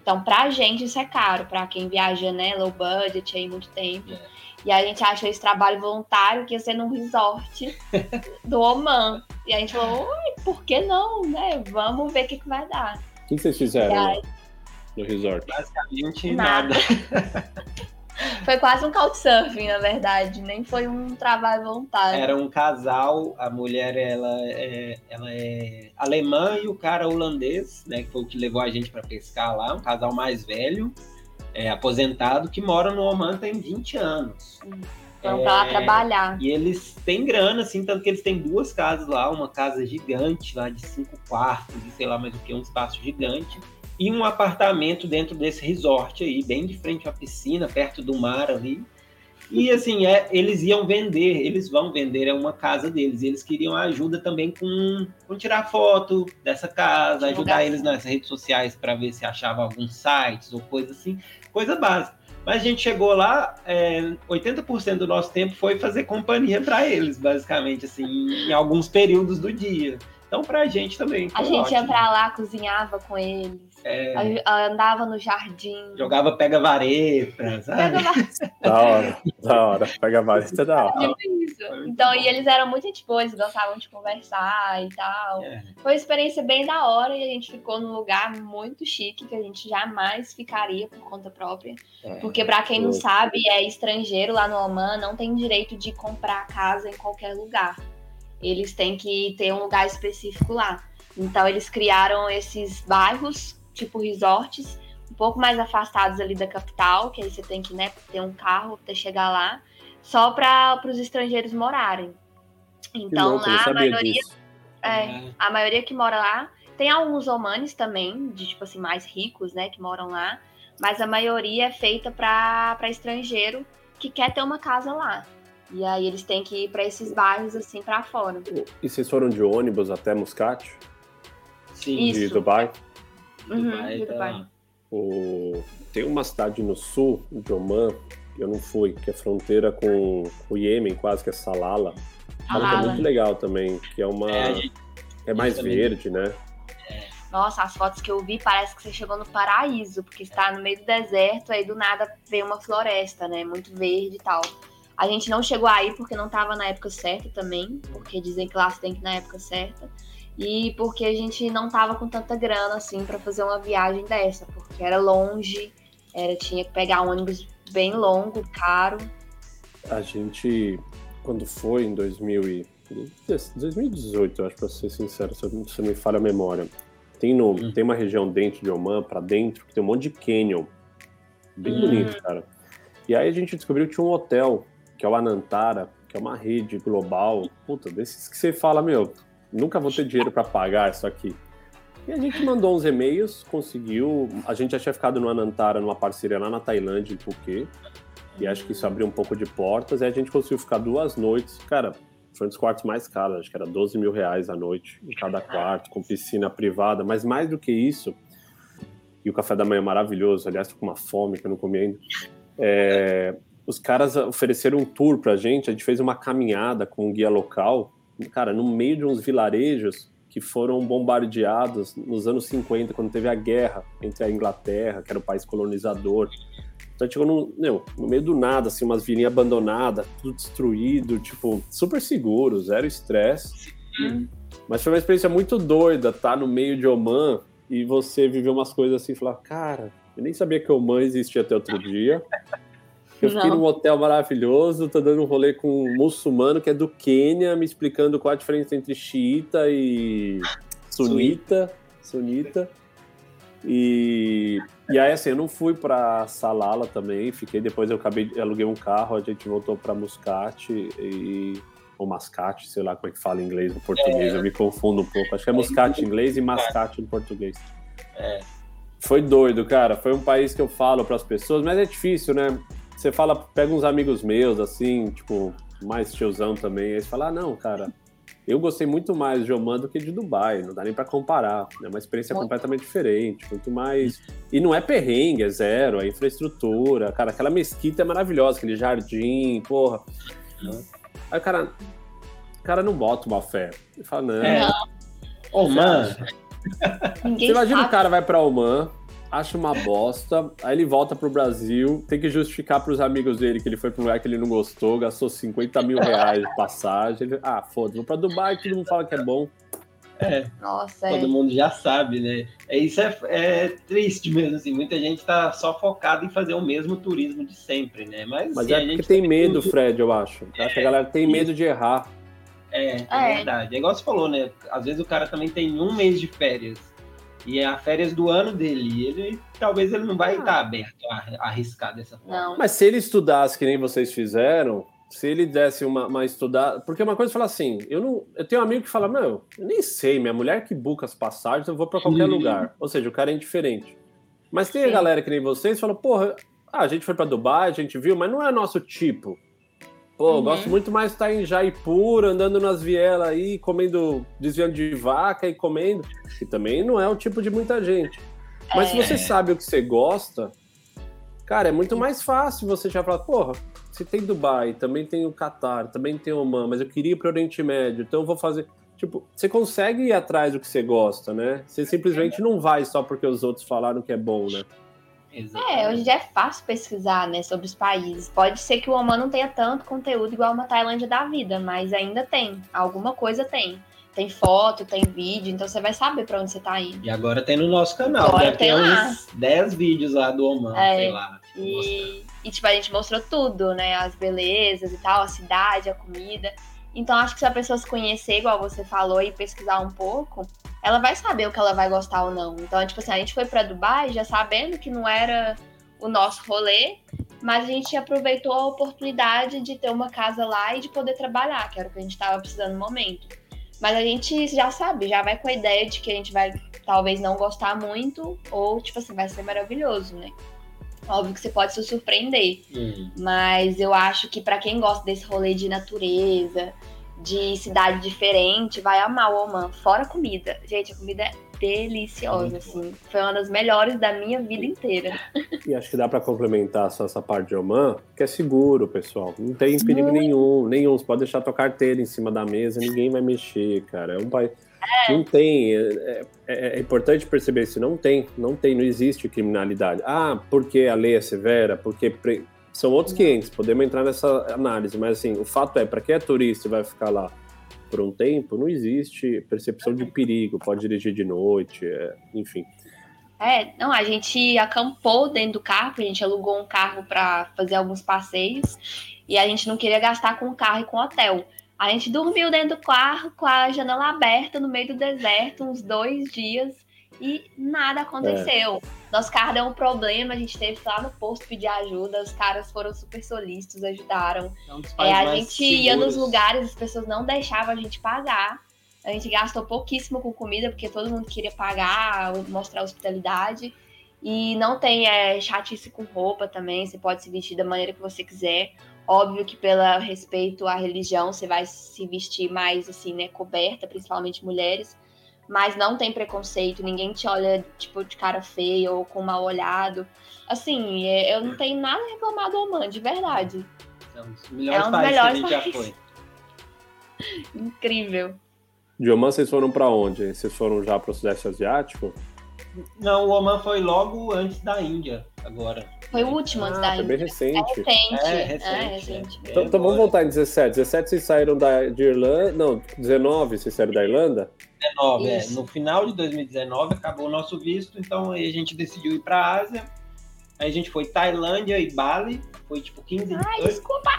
Então, pra gente isso é caro, pra quem viaja, né, low budget aí muito tempo. É. E a gente achou esse trabalho voluntário que ia ser num resort do Oman. E a gente falou, Ui, por que não, né? Vamos ver o que, que vai dar. O que vocês fizeram aí, no resort? Basicamente Nada. nada. foi quase um couchsurfing, na verdade. Nem foi um trabalho voluntário. Era um casal, a mulher ela é, ela é alemã e o cara holandês, né, que foi o que levou a gente para pescar lá, um casal mais velho, é, aposentado, que mora no Oman tem 20 anos. Foram pra lá É, trabalhar. E eles têm grana, assim, tanto que eles têm duas casas lá, uma casa gigante lá de cinco quartos e sei lá mais o que, um espaço gigante. E um apartamento dentro desse resort aí, bem de frente à piscina, perto do mar ali. E assim, é, eles iam vender, eles vão vender, é uma casa deles. E eles queriam ajuda também com, com tirar foto dessa casa, ajudar eles nas redes sociais para ver se achava alguns sites ou coisa assim, coisa básica. Mas a gente chegou lá, é, 80% do nosso tempo foi fazer companhia para eles, basicamente, assim, em alguns períodos do dia. Então, pra gente também. A gente ia ótimo. pra lá, cozinhava com eles, É, a- andava no jardim. jogava pega-vareta, sabe? Pegava Da hora, da hora. Pega mais, tá da hora. tipo Então, e eles eram muito gente boa, eles gostavam de conversar e tal. É. Foi uma experiência bem da hora e a gente ficou num lugar muito chique que a gente jamais ficaria por conta própria. É. Porque, pra quem não sabe, é estrangeiro lá no Oman, não tem direito de comprar casa em qualquer lugar. Eles têm que ter um lugar específico lá. Então, eles criaram esses bairros, tipo resorts, um pouco mais afastados ali da capital, que aí você tem que né, ter um carro para chegar lá, só para os estrangeiros morarem. Então, louco, lá a maioria disso. é, a maioria que mora lá. Tem alguns omanes também, de tipo assim, mais ricos, né, que moram lá. Mas a maioria é feita para estrangeiro que quer ter uma casa lá. E aí eles têm que ir para esses bairros assim para fora. E vocês foram de ônibus até Muscat, Sim, de Isso. Dubai? Uhum, Dubai tá-. O... Tem uma cidade no sul de Oman, que eu não fui, que é fronteira com o Iêmen, quase que é Salala. Fala que é muito legal também, que é uma. É, gente- É mais também- verde, né? Nossa, as fotos que eu vi parece que você chegou no paraíso, porque está no meio do deserto, aí do nada vem uma floresta, né? Muito verde e tal. A gente não chegou aí porque não estava na época certa também, porque dizem que lá você tem que ir na época certa. E porque a gente não tava com tanta grana assim para fazer uma viagem dessa, porque era longe, era tinha que pegar um ônibus bem longo, caro. A gente, quando foi em 2000 e... 2018, eu acho, pra ser sincero, se não me falha a memória. Tem, no, Hum. tem uma região dentro de Oman, pra dentro, que tem um monte de canyon. Bem hum. bonito, cara. E aí a gente descobriu que tinha um hotel, que é o Anantara, que é uma rede global, puta, desses que você fala, meu, nunca vou ter dinheiro para pagar isso aqui. E a gente mandou uns e-mails, conseguiu. A gente já tinha ficado no Anantara, numa parceria lá na Tailândia, em Phuket. E acho que isso abriu um pouco de portas. E a gente conseguiu ficar duas noites. Cara, foi um dos quartos mais caros, acho que era 12 mil reais a noite em cada quarto, com piscina privada. Mas mais do que isso, e o café da manhã maravilhoso, aliás, tô com uma fome que eu não comi ainda. É, os caras ofereceram um tour pra gente, a gente fez uma caminhada com um guia local, cara, no meio de uns vilarejos que foram bombardeados nos anos 50, quando teve a guerra entre a Inglaterra, que era o país colonizador. Então chegou no, meu, no meio do nada, assim, umas vilinhas abandonadas, tudo destruído, tipo, super seguro, zero estresse. Mas foi uma experiência muito doida, tá no meio de Oman e você viver umas coisas assim, falar, cara, eu nem sabia que Oman existia até outro dia. Eu fiquei num hotel maravilhoso, tô dando um rolê com um muçulmano que é do Quênia, me explicando qual a diferença entre xiita e sunita. Sunita. E, e aí, assim, eu não fui para Salala também, fiquei, depois eu acabei, aluguei um carro, a gente voltou para Muscat e ou Mascate, sei lá como é que fala em inglês ou português, é. eu me confundo um pouco. Acho que é Muscat em inglês e Mascate em português. É. Foi doido, cara. Foi um país que eu falo para as pessoas, mas é difícil, né? Você fala, pega uns amigos meus, assim, tipo, mais tiozão também, aí você fala, ah, não, cara, eu gostei muito mais de Oman do que de Dubai, não dá nem para comparar. É uma experiência muito. completamente diferente, muito mais. E não é perrengue, é zero, é infraestrutura. Cara, aquela mesquita é maravilhosa, aquele jardim, porra. Aí o cara, o cara não bota uma fé. Ele fala, não. É. Oman. Você imagina sabe. o cara vai para Oman, acha uma bosta, aí ele volta pro Brasil, tem que justificar pros amigos dele que ele foi pra um lugar que ele não gostou, gastou 50 mil reais de passagem. Ele, ah, foda-se, vou pra Dubai, todo mundo fala que é bom. É, Nossa, todo é. mundo já sabe, né? É, isso é, é, triste mesmo, assim, muita gente tá só focada em fazer o mesmo turismo de sempre, né? Mas, Mas é porque tem medo, tudo... Fred, eu acho. Eu acho que a galera tem medo de errar. É, é, é verdade. É igual você falou, né? Às vezes o cara também tem um mês de férias e é a férias do ano dele. Ele talvez ele não vai ah. estar aberto a, arriscar dessa forma. Não. Mas se ele estudasse que nem vocês fizeram, se ele desse uma, uma estudada. Porque uma coisa é falar assim, eu não. Eu tenho um amigo que fala, meu, eu nem sei, minha mulher que buca as passagens, eu vou para qualquer Sim. lugar. Ou seja, o cara é indiferente. Mas tem Sim. a galera que nem vocês fala, porra, ah, a gente foi para Dubai, a gente viu, mas não é nosso tipo. Pô, uhum. gosto muito mais de estar em Jaipur, andando nas vielas aí, comendo, desviando de vaca e comendo. Que também não é o tipo de muita gente. Mas é. se você sabe o que você gosta, cara, é muito mais fácil você já falar, porra, se tem Dubai, também tem o Catar, também tem o Oman, mas eu queria ir para o Oriente Médio, então eu vou fazer. Tipo, você consegue ir atrás do que você gosta, né? Você simplesmente não vai só porque os outros falaram que é bom, né? Exatamente. É, hoje dia é fácil pesquisar, né, sobre os países. Pode ser que o Oman não tenha tanto conteúdo igual uma Tailândia da vida, mas ainda tem. Alguma coisa tem. Tem foto, tem vídeo, então você vai saber para onde você tá indo. E agora tem no nosso canal, agora deve tem lá. uns 10 vídeos lá do Oman, é, sei lá. E, e, tipo, a gente mostrou tudo, né, as belezas e tal, a cidade, a comida. Então acho que se a pessoa se conhecer, igual você falou, e pesquisar um pouco, ela vai saber o que ela vai gostar ou não. Então, tipo assim, a gente foi para Dubai já sabendo que não era o nosso rolê, mas a gente aproveitou a oportunidade de ter uma casa lá e de poder trabalhar, que era o que a gente estava precisando no momento. Mas a gente já sabe, já vai com a ideia de que a gente vai talvez não gostar muito, ou tipo assim, vai ser maravilhoso, né? Óbvio que você pode se surpreender, uhum. mas eu acho que para quem gosta desse rolê de natureza, de cidade diferente, vai amar o Oman. Fora comida. Gente, a comida é deliciosa, assim. Foi uma das melhores da minha vida inteira. E acho que dá para complementar só essa parte de Oman, que é seguro, pessoal. Não tem perigo nenhum, nenhum. Você pode deixar tua carteira em cima da mesa, ninguém vai mexer, cara. É um país. É. Não tem. É, é, é, importante perceber isso. Não tem, não tem, não existe criminalidade. Ah, porque a lei é severa, porque pre são outros 500, podemos entrar nessa análise, mas assim, o fato é, para quem é turista e vai ficar lá por um tempo, não existe percepção de perigo, pode dirigir de noite, é, enfim. É, não, a gente acampou dentro do carro, a gente alugou um carro para fazer alguns passeios e a gente não queria gastar com o carro e com o hotel. A gente dormiu dentro do carro com a janela aberta no meio do deserto uns dois dias e nada aconteceu. É. Nosso carro deu um problema, a gente teve lá no posto pedir ajuda, os caras foram super solícitos, ajudaram. É, a gente seguros. ia nos lugares, as pessoas não deixavam a gente pagar. A gente gastou pouquíssimo com comida, porque todo mundo queria pagar, mostrar hospitalidade. E não tem é, chatice com roupa também, você pode se vestir da maneira que você quiser. Óbvio que pelo respeito à religião, você vai se vestir mais assim, né, coberta, principalmente mulheres mas não tem preconceito, ninguém te olha, tipo, de cara feia ou com mal olhado. Assim, é, eu não tenho nada a reclamar do Oman, de verdade. É um dos melhores, é um dos melhores que a gente já foi. Incrível. De Oman, vocês foram para onde? Vocês foram já para o Sudeste Asiático? Não, o Oman foi logo antes da Índia, agora. Foi o último ah, antes da Índia. Foi bem recente. É recente. É, recente. É, recente. Então, então, vamos voltar em 17. 17 vocês saíram da, de Irlanda. Não, 19 vocês saíram da Irlanda? 19, é. No final de 2019 acabou o nosso visto, então aí a gente decidiu ir para a Ásia. Aí a gente foi Tailândia e Bali. Foi tipo 15 dias. Ai, desculpa!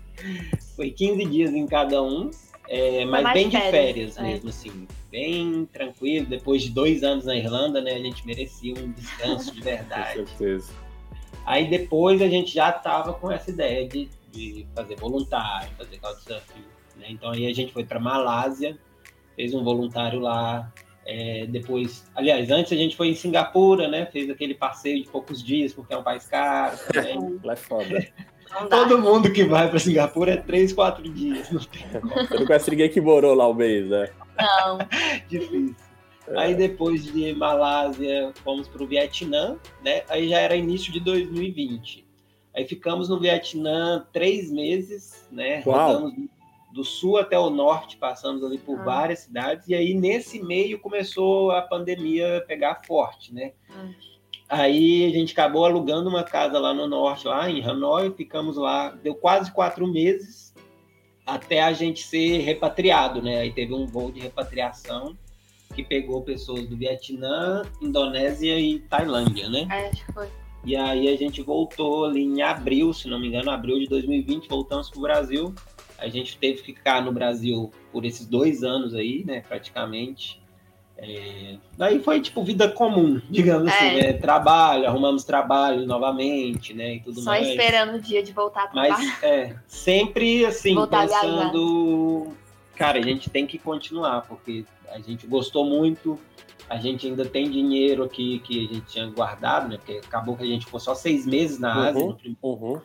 foi 15 dias em cada um. É, mas bem de férias, é. mesmo, assim. Bem tranquilo. Depois de dois anos na Irlanda, né? A gente merecia um descanso de verdade. Com certeza. Aí depois a gente já tava com essa ideia de, de fazer voluntário, fazer couchsurfing. Né? Então aí a gente foi para Malásia, fez um voluntário lá. É, depois, aliás, antes a gente foi em Singapura, né? Fez aquele passeio de poucos dias, porque é um país caro também. Lá é foda. Todo mundo que vai para Singapura é três, quatro dias. Não tem Você não conhece ninguém que morou lá um mês, né? Não. Difícil. É. Aí depois de Malásia, fomos para o Vietnã, né? Aí já era início de 2020. Aí ficamos no Vietnã três meses, né? Uau. Rodamos do sul até o norte, passamos ali por ah. várias cidades. E aí nesse meio começou a pandemia pegar forte, né? Ah. Aí a gente acabou alugando uma casa lá no norte, lá em Hanoi, ficamos lá, deu quase quatro meses até a gente ser repatriado, né? Aí teve um voo de repatriação que pegou pessoas do Vietnã, Indonésia e Tailândia, né? É, acho que foi. E aí a gente voltou ali em abril, se não me engano, abril de 2020, voltamos para o Brasil. A gente teve que ficar no Brasil por esses dois anos aí, né, praticamente. É... Daí foi tipo vida comum, digamos assim, é. assim, né? Trabalho, arrumamos trabalho novamente, né? E tudo Só mais. esperando o dia de voltar a trabalhar. Mas é, sempre assim, voltar pensando, cara, a gente tem que continuar, porque a gente gostou muito, a gente ainda tem dinheiro aqui que a gente tinha guardado, né? Porque acabou que a gente ficou só seis meses na Ásia uhum, no primeiro. Uhum.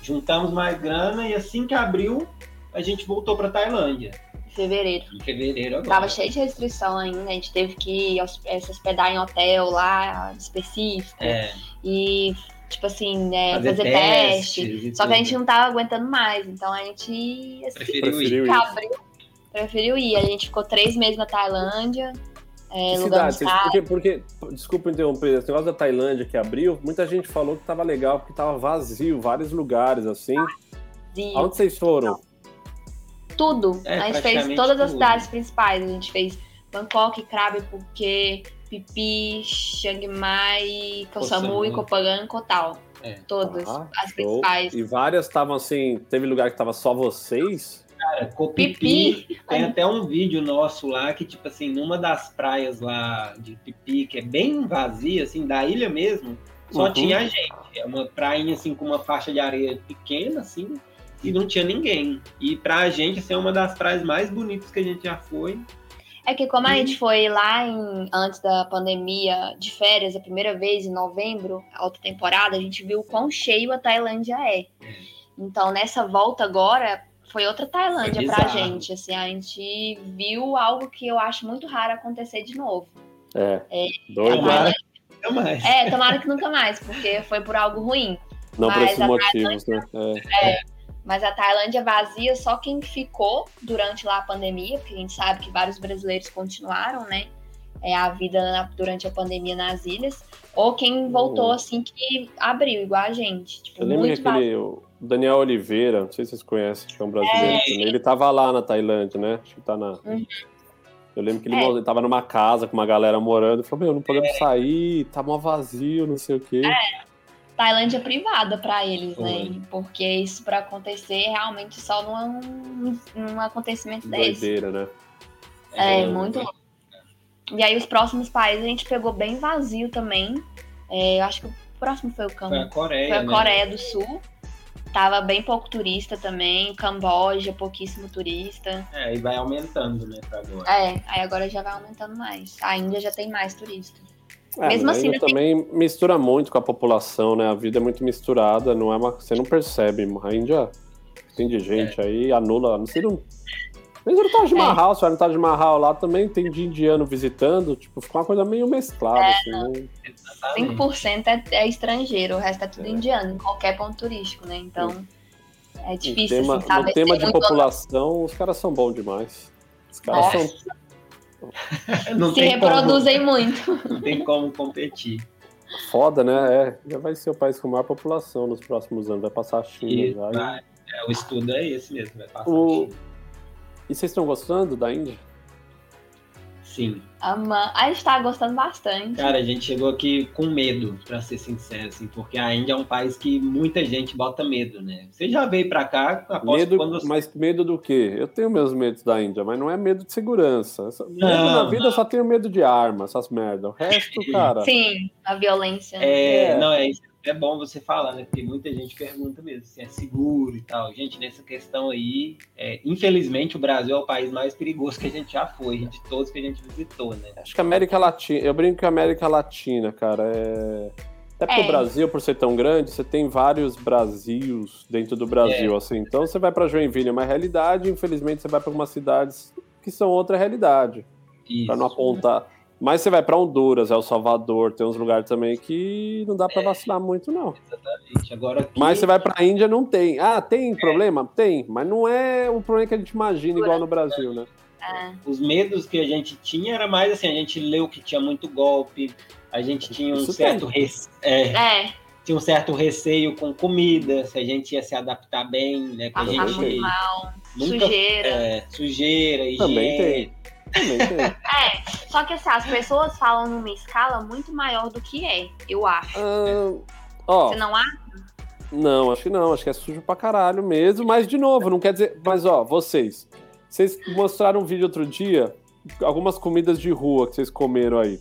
Juntamos mais grana e assim que abriu, a gente voltou para Tailândia fevereiro. Em fevereiro agora. Tava cheio de restrição ainda, a gente teve que eh, se hospedar em hotel lá específico. É. E, tipo assim, né, fazer, fazer teste. Só que a gente não tava aguentando mais, então a gente assim, preferiu, ir. Abriu, preferiu ir. A gente ficou três meses na Tailândia. É, cidade? Porque, porque, desculpa interromper, esse negócio da Tailândia que abriu, muita gente falou que tava legal, porque tava vazio, vários lugares assim. Vazio. Aonde vocês foram? Tudo. É, a gente fez todas as cidades principais. A gente fez Bangkok, Krabi, Phuket, Pipi, Chiang Mai, Koh Samui, Koh Phangan, Koh Tao. É. Todas ah, as show. principais. E várias estavam assim, teve lugar que tava só vocês? Cara, Copipi, Pipi. tem até um vídeo nosso lá que, tipo assim, numa das praias lá de Pipi, que é bem vazia, assim, da ilha mesmo, só uhum. tinha gente. É uma prainha, assim, com uma faixa de areia pequena, assim, e não tinha ninguém. E pra gente, assim, é uma das praias mais bonitas que a gente já foi. É que como a gente foi lá em, antes da pandemia de férias, a primeira vez, em novembro, alta temporada, a gente viu o quão cheio a Tailândia é. Então, nessa volta agora, foi outra Tailândia foi pra gente. Assim, a gente viu algo que eu acho muito raro acontecer de novo. É. é doido. Tomara que nunca mais. É, tomara que nunca mais, porque foi por algo ruim. Não Mas por esses motivos, né? É. é mas a Tailândia vazia só quem ficou durante lá a pandemia, porque a gente sabe que vários brasileiros continuaram, né? É, a vida na, durante a pandemia nas ilhas, ou quem voltou assim que abriu, igual a gente. Tipo, Eu lembro que aquele, o Daniel Oliveira, não sei se vocês conhecem, que é um brasileiro é, também, ele tava lá na Tailândia, né? Acho que tá na. Uhum. Eu lembro que ele é. tava numa casa com uma galera morando e falou: Meu, não podemos é. sair, tá mó vazio, não sei o quê. É. Tailândia privada para eles, Foi. né? Porque isso para acontecer realmente só num, num acontecimento Doideira, desse. né? É, é muito louco. E aí os próximos países a gente pegou bem vazio também. É, eu acho que o próximo foi o Cam... Foi a Coreia. foi a né? Coreia do Sul. Tava bem pouco turista também. Camboja, pouquíssimo turista. É, e vai aumentando, né, pra agora. É, aí agora já vai aumentando mais. A Índia já tem mais turista. É, Mesmo assim, ainda ainda tem- também mistura muito com a população, né? A vida é muito misturada, não é uma, você não percebe. A Índia tem de gente É. aí, anula, não sei, não... Mesmo no Taj Mahal, se vai no Taj Mahal lá também tem de indiano visitando, tipo, fica uma coisa meio mesclada, É, assim, não- Exatamente. 5% é, é estrangeiro, o resto é tudo É. indiano, em qualquer ponto turístico, né? Então é difícil, tema, assim, saber. no tema Tem de população, os caras são bons demais. Os caras Nossa. são se tem reproduzem muito. Como, não tem como competir. foda, né? É, já vai ser o país com maior população nos próximos anos, vai passar a China E já. vai- é, o estudo é esse mesmo, vai passar O- a China. E vocês estão gostando da Índia? Sim. Ama... A gente tá gostando bastante. Cara, a gente chegou aqui com medo, pra ser sincero, assim, porque a Índia é um país que muita gente bota medo, né? Você já veio pra cá, aposto Medo, quando mas medo do quê? Eu tenho meus medos da Índia, mas não é medo de segurança. Medo na Não, vida eu só tenho medo de arma, essas merda. O resto, cara. Sim, a violência. É, É. não, é, isso é bom você falar, né? Porque muita gente pergunta mesmo se é seguro e tal. Gente, nessa questão aí, é, infelizmente o Brasil é o país mais perigoso que a gente já foi, de todos que a gente visitou, né? Acho que a América Latina. Eu brinco que a América Latina, cara, é. Até porque É. o Brasil, por ser tão grande, você tem vários Brasils dentro do Brasil, É. assim. Então você vai pra Joinville, é uma realidade, infelizmente você vai pra algumas cidades que são outra realidade. Pra não apontar. Mas você vai pra Honduras, El Salvador, tem uns lugares também que não dá pra vacilar muito, não. Exatamente. Agora aqui, Mas você vai pra Índia, não tem. Ah, tem problema? Tem, mas não é o problema que a gente imagina igual no Brasil, né? É. os medos que a gente tinha era mais assim, a gente leu que tinha muito golpe, a gente tinha um Isso certo rece- é, É, tinha um certo receio com comida, se a gente ia se adaptar bem, né? Que a passar gente- mal, nunca sujeira. é, sujeira, higiene. Também tem. Também tem. Só que assim, as pessoas falam numa escala muito maior do que é, eu acho. Ah, ó, Você não acha? Não, acho que não. Acho que é sujo pra caralho mesmo. Mas, de novo, não quer dizer. Mas, ó, vocês. Vocês mostraram um vídeo outro dia, algumas comidas de rua que vocês comeram aí.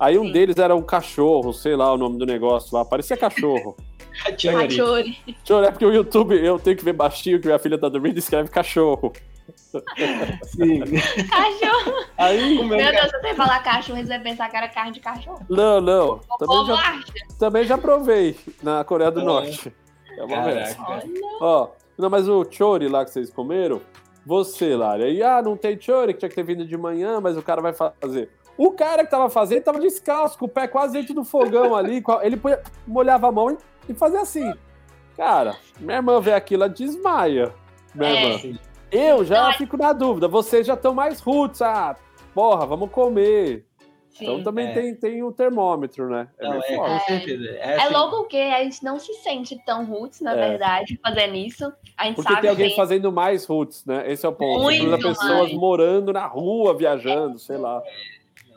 Aí um Sim. deles era um cachorro, sei lá o nome do negócio lá. Parecia cachorro. Cachorro. Olhar, porque o YouTube eu tenho que ver baixinho que minha filha tá dormindo e escreve cachorro. Sim. Cachorro. Aí. Meu Meu ca- Deus, se você falar cachorro, você vai pensar que era carne de cachorro. Não, não. O Também povo já, acha. também já provei na Coreia do É. Norte. É uma. Caraca. Ó, não, mas o chori lá que vocês comeram, você, Lari, aí, ah, não tem chori, que tinha que ter vindo de manhã, mas o cara vai fazer. O cara que tava fazendo tava descalço, com o pé quase dentro do fogão ali, ele põe- molhava a mão e, e fazia assim. Cara, minha irmã vê aquilo, ela desmaia. Minha É. irmã. Eu já é- fico na dúvida, vocês já estão mais roots, ah, porra, vamos comer. Sim. Então também É. tem, tem o termômetro, né? É Não, é, foda. com certeza. É, É assim, louco que a gente não se sente tão roots, na É. verdade, fazendo isso. A gente Porque sabe tem alguém que fazendo mais roots, né? Esse é o ponto. Muito pessoas mais. morando na rua, viajando, sei lá.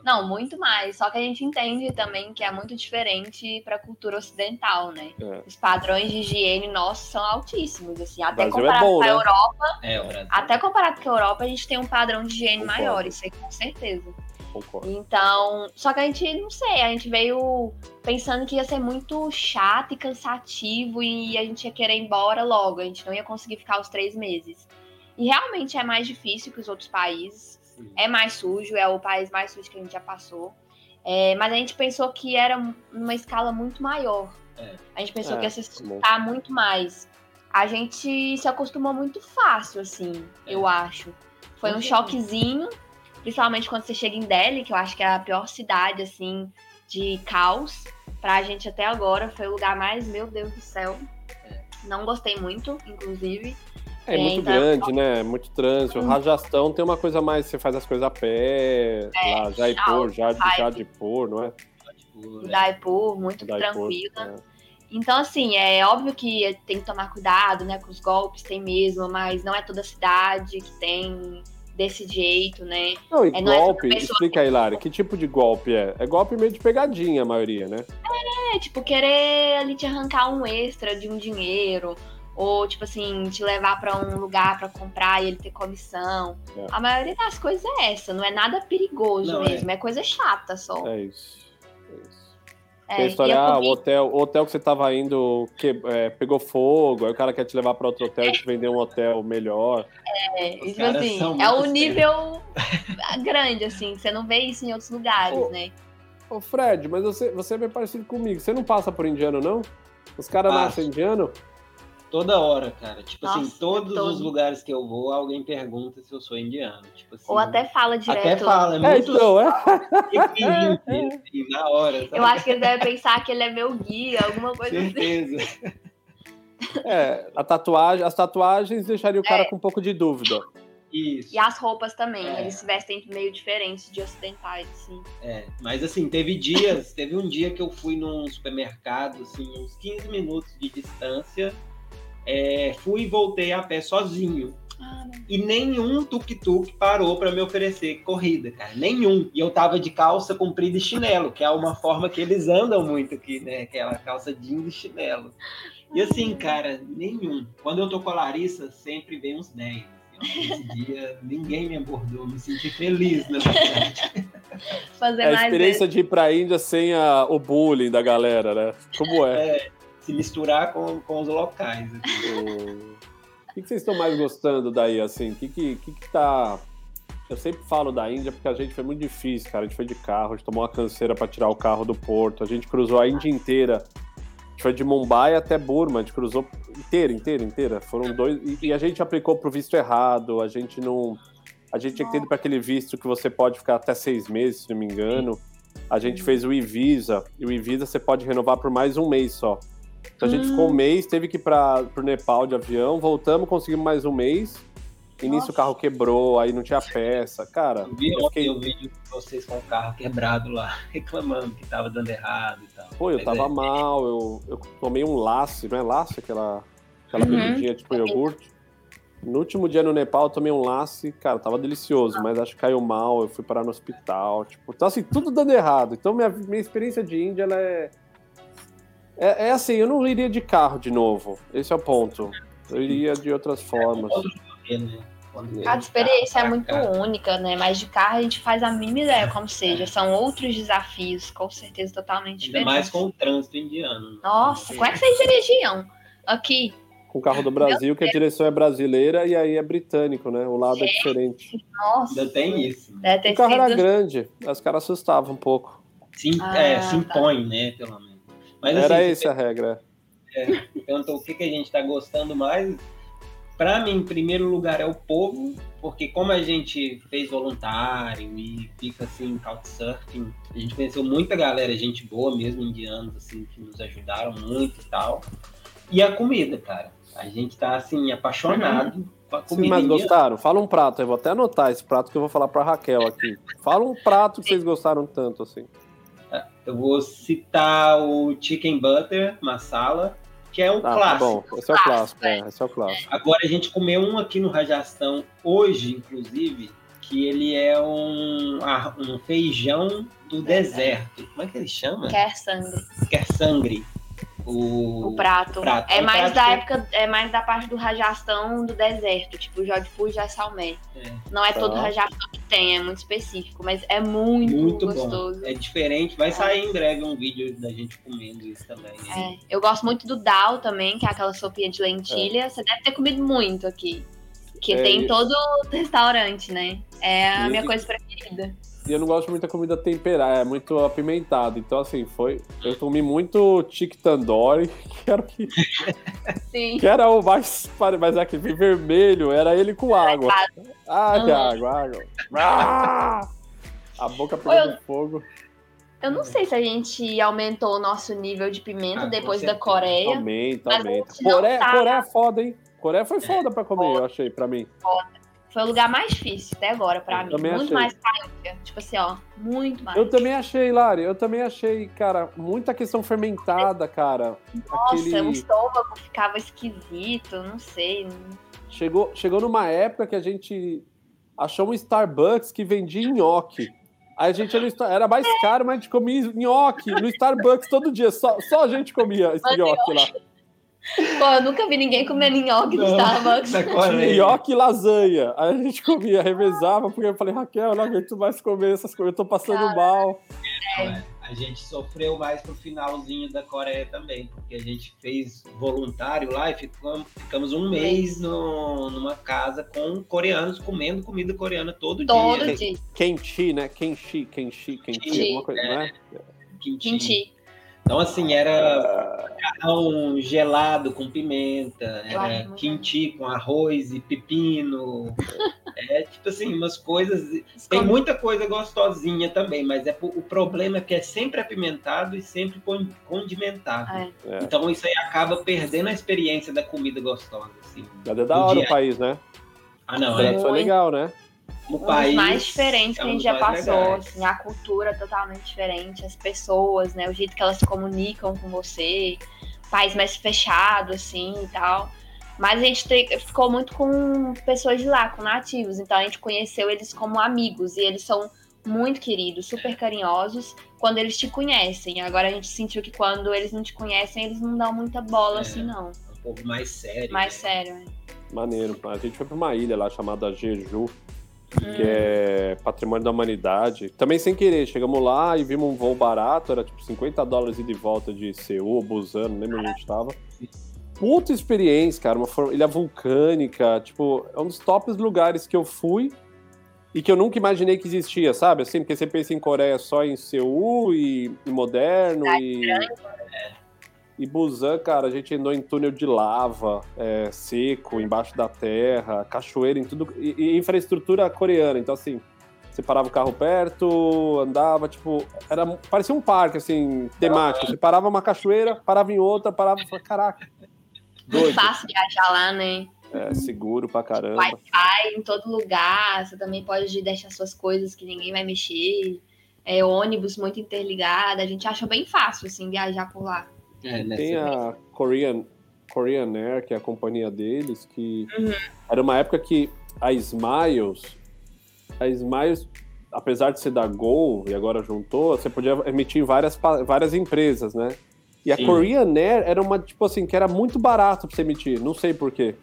Não, muito mais. Só que a gente entende também que é muito diferente para a cultura ocidental, né? É. Os padrões de higiene nossos são altíssimos, assim, até Brasil é comparado bom, com a né? Europa, É, até comparado com a Europa, a gente tem um padrão de higiene Concordo. maior, isso aí com certeza. Concordo. Então, só que a gente não sei, a gente veio pensando que ia ser muito chato e cansativo e a gente ia querer ir embora logo, a gente não ia conseguir ficar os três meses. E realmente é mais difícil que os outros países. Sim. É mais sujo, é o país mais sujo que a gente já passou. É, mas a gente pensou que era uma escala muito maior. É. A gente pensou É, que ia se tá bom. muito mais. A gente se acostumou muito fácil, assim, É. eu acho. Foi um certeza. choquezinho, principalmente quando você chega em Delhi, que eu acho que é a pior cidade, assim, de caos. Pra gente até agora, foi o lugar mais, meu Deus do céu. É. Não gostei muito, inclusive. É muito então- grande, né? Muito trânsito. O Rajastão tem uma coisa mais, você faz as coisas a pé, lá, Jaipur, alto, Jad- vibe. Jadipur, não é? Tipo, é, Daipur, muito Jaipur, tranquila. é. Então, assim, é óbvio que tem que tomar cuidado, né? Com os golpes, tem mesmo, mas não é toda cidade que tem desse jeito, né? Não, e É, não é golpe, pessoa explica aí, Lari, que tipo de golpe é? É golpe meio de pegadinha, a maioria, né? É, tipo, querer ali te arrancar um extra de um dinheiro, ou tipo assim, te levar para um lugar para comprar e ele ter comissão. É. A maioria das coisas é essa, não é nada perigoso Não, é. mesmo, é. coisa chata só. É isso. É isso. É, Tem a história, e a ah, o hotel, o hotel que você tava indo que, é, pegou fogo, aí o cara quer te levar para outro hotel e te vender um hotel melhor. É, Os tipo assim, é o nível grande, assim, você não vê isso em outros lugares, Ô, né? Ô Fred, mas você, você é bem parecido comigo. Você não passa por indiano, não? Os caras nascem indiano? Toda hora, cara. Tipo assim, Nossa, todos todo. os lugares que eu vou, alguém pergunta se eu sou indiano. Tipo assim, Ou até fala direto. até fala, é É, muito então, é. assim, na hora, sabe? Eu acho que ele deve pensar que ele é meu guia, alguma coisa assim. Certeza. É, a tatuagem, as tatuagens deixariam o É. cara com um pouco de dúvida. Isso. E as roupas também, É. eles se vestem meio diferentes de ocidentais, assim. É, mas assim, teve dias, teve um dia que eu fui num supermercado, assim, uns 15 minutos de distância, é, fui e voltei a pé sozinho. Ah. E nenhum tuk-tuk parou para me oferecer corrida, cara. Nenhum. E eu tava de calça comprida e chinelo, que é uma forma que eles andam muito aqui, né? Aquela calça jeans e chinelo. E assim, cara, nenhum. Quando eu tô com a Larissa, sempre vem uns 10. assim, ó. Esse dia, ninguém me abordou, me senti feliz, na verdade. Fazer É a mais experiência de ir pra Índia sem a- o bullying da galera, né? Como é? Se misturar com, com os locais. assim. O que, vocês estão mais gostando daí, assim? O que, que, que, que tá. Eu sempre falo da Índia porque a gente foi muito difícil, cara. A gente foi de carro, a gente tomou uma canseira pra tirar o carro do porto, a gente cruzou a Índia inteira. A gente foi de Mumbai até Burma, a gente cruzou inteira, inteira, inteira. Foram dois. E, e a gente aplicou pro visto errado, a gente não. A gente tinha que ter ido para aquele visto que você pode ficar até seis meses, se não me engano. A gente fez o e-visa, e o e-visa você pode renovar por mais um mês só. Então a gente Hum. ficou um mês, teve que ir para o Nepal de avião, voltamos, conseguimos mais um mês. Início Nossa. o carro quebrou, aí não tinha peça. Cara, Eu vi eu ontem fiquei- o vídeo de vocês com o carro quebrado lá, reclamando que tava dando errado e tal. pô, eu Mas tava é- mal, eu, eu tomei um laço, não é laço aquela, aquela Uhum. bebidinha tipo iogurte. No último dia no Nepal eu tomei um laço e, cara, tava delicioso, mas acho que caiu mal, eu fui parar no hospital, tipo, então assim, tudo dando errado. Então minha, minha experiência de Índia, ela é, é... É assim, eu não iria de carro de novo, esse é o ponto. Eu iria de outras formas. Né, Cada ele experiência é muito única, né? Mas de carro a gente faz a mínima ideia como seja. São outros desafios, com certeza totalmente Ainda diferentes. mais com o trânsito indiano. né? Nossa, como é que vocês dirigiam? Aqui. Com o carro do Brasil, que a direção é brasileira e aí é britânico, né? O lado é diferente. Nossa. Ainda tem isso. Ter O carro era sido. grande, os caras assustavam um pouco. Sim, Ah, é, se tá. impõe, né, pelo menos. Mas Era assim, essa a regra. Então, o que, que a gente está gostando mais? Para mim, em primeiro lugar, é o povo, porque como a gente fez voluntário e fica assim, couchsurfing, a gente conheceu muita galera, gente boa mesmo, indianos, assim, que nos ajudaram muito e tal. E a comida, cara. A gente tá, assim, apaixonado com a Vocês comida mais indiana. gostaram? Fala um prato, eu vou até anotar esse prato que eu vou falar pra Raquel aqui. Fala um prato que vocês gostaram tanto, assim. Eu vou citar o chicken butter masala, que é um Ah, tá clássico. bom. Esse é o clássico, é, esse é o clássico. Agora a gente comeu um aqui no Rajastão hoje, inclusive, que ele é um, um feijão do deserto. Como é que ele chama? Quer sangue. Quer sangre. O, O prato. prato. É É um mais prato da que- época, é mais da parte do Rajastão do deserto, tipo Jodhpur e Jaisalmer. É, Não é Tá. todo Rajastão que tem, é muito específico, mas é muito, muito gostoso. bom. É diferente. Vai sair em breve um vídeo da gente comendo isso também. É, eu gosto muito do dal também, que é aquela sopinha de lentilha. Você deve ter comido muito aqui. Que É, tem em todo restaurante, né? É a minha coisa preferida. E eu não gosto muito da comida temperada, é muito apimentada. Então, assim, foi. Eu comi muito chick tandoori, que era, o que, Sim. que era o mais. Mas aquele vermelho, era ele com água. Ah, que água, água. Ah! A boca Oi, eu- pegando fogo. Eu não sei se a gente aumentou o nosso nível de pimenta Ah, depois da. Coreia. Aumenta, aumenta. Coreia, tá- Coreia é foda, hein? Coreia foi foda pra comer, eu achei, pra mim. Foi o lugar mais difícil até agora pra Eu mim. Muito achei. mais caixa. Tipo assim, ó. Muito mais. Eu também achei, Lari, eu também achei, cara, muita questão fermentada, cara. Nossa, Aquele... o estômago ficava esquisito, não sei. Chegou, chegou numa época que a gente achou um Starbucks que vendia nhoque. Aí a gente era mais caro, mas a gente comia nhoque no Starbucks todo dia. Só, só a gente comia esse nhoque lá. Pô, eu nunca vi ninguém comendo nhoque no Starbucks. Nhoque e lasanha. Aí a gente comia, revezava, porque eu falei, Raquel, eu não aguento mais comer essas coisas, eu tô passando Cara, mal. É. A gente sofreu mais pro finalzinho da Coreia também, porque a gente fez voluntário lá e ficamos, ficamos um mês no, numa casa com coreanos comendo comida coreana todo, todo dia. dia. Kenchi, né? Kenchi, kenchi, kenchi, alguma coisa, é, não é? Kimchi. Então, assim, era macarrão gelado com pimenta, era kimchi com arroz e pepino. É, tipo assim, umas coisas. Tem muita coisa gostosinha também, mas é, o problema é que é sempre apimentado e sempre condimentado. É. é. Então, isso aí acaba perdendo a experiência da comida gostosa. Assim, Mas é da hora o país, né? Ah, não. É, foi legal, né? O país. mais diferentes é que a gente já passou, assim, a cultura é totalmente diferente, as pessoas, né? O jeito que elas se comunicam com você, país mais fechado, assim e tal. Mas a gente te, ficou muito com pessoas de lá, com nativos. Então a gente conheceu eles como amigos. E eles são muito queridos, super carinhosos quando eles te conhecem. Agora a gente sentiu que quando eles não te conhecem, eles não dão muita bola, é, assim, não. Um pouco mais sério. Mais né? sério, é. Maneiro. A gente foi pra uma ilha lá chamada Jeju que é patrimônio da humanidade. Também sem querer, chegamos lá e vimos um voo barato, era tipo 50 dólares e de volta de Seul, Busan, não lembro onde a gente tava. Puta experiência, cara, uma ilha vulcânica, tipo, é um dos tops lugares que eu fui e que eu nunca imaginei que existia, sabe? Assim, porque você pensa em Coreia só em Seul e, e moderno e... E Busan, cara, a gente andou em túnel de lava, é, seco, embaixo da terra, cachoeira, em tudo. E, e, infraestrutura coreana. Então, assim, você parava o carro perto, andava, tipo. Era, parecia um parque, assim, temático. Você parava uma cachoeira, parava em outra, parava e falava, caraca. Doido. Fácil viajar lá, né? É, seguro pra caramba. Wi-Fi em todo lugar, você também pode deixar suas coisas que ninguém vai mexer. É, ônibus muito interligado, a gente acha bem fácil, assim, viajar por lá. É, tem a Korean, Korean Air, que é a companhia deles, que uhum. era uma época que a Smiles, a Smiles, apesar de ser da Gol e agora juntou, você podia emitir em várias, várias empresas, né? E a Sim. Korean Air era uma, tipo assim, que era muito barato pra você emitir, não sei porquê.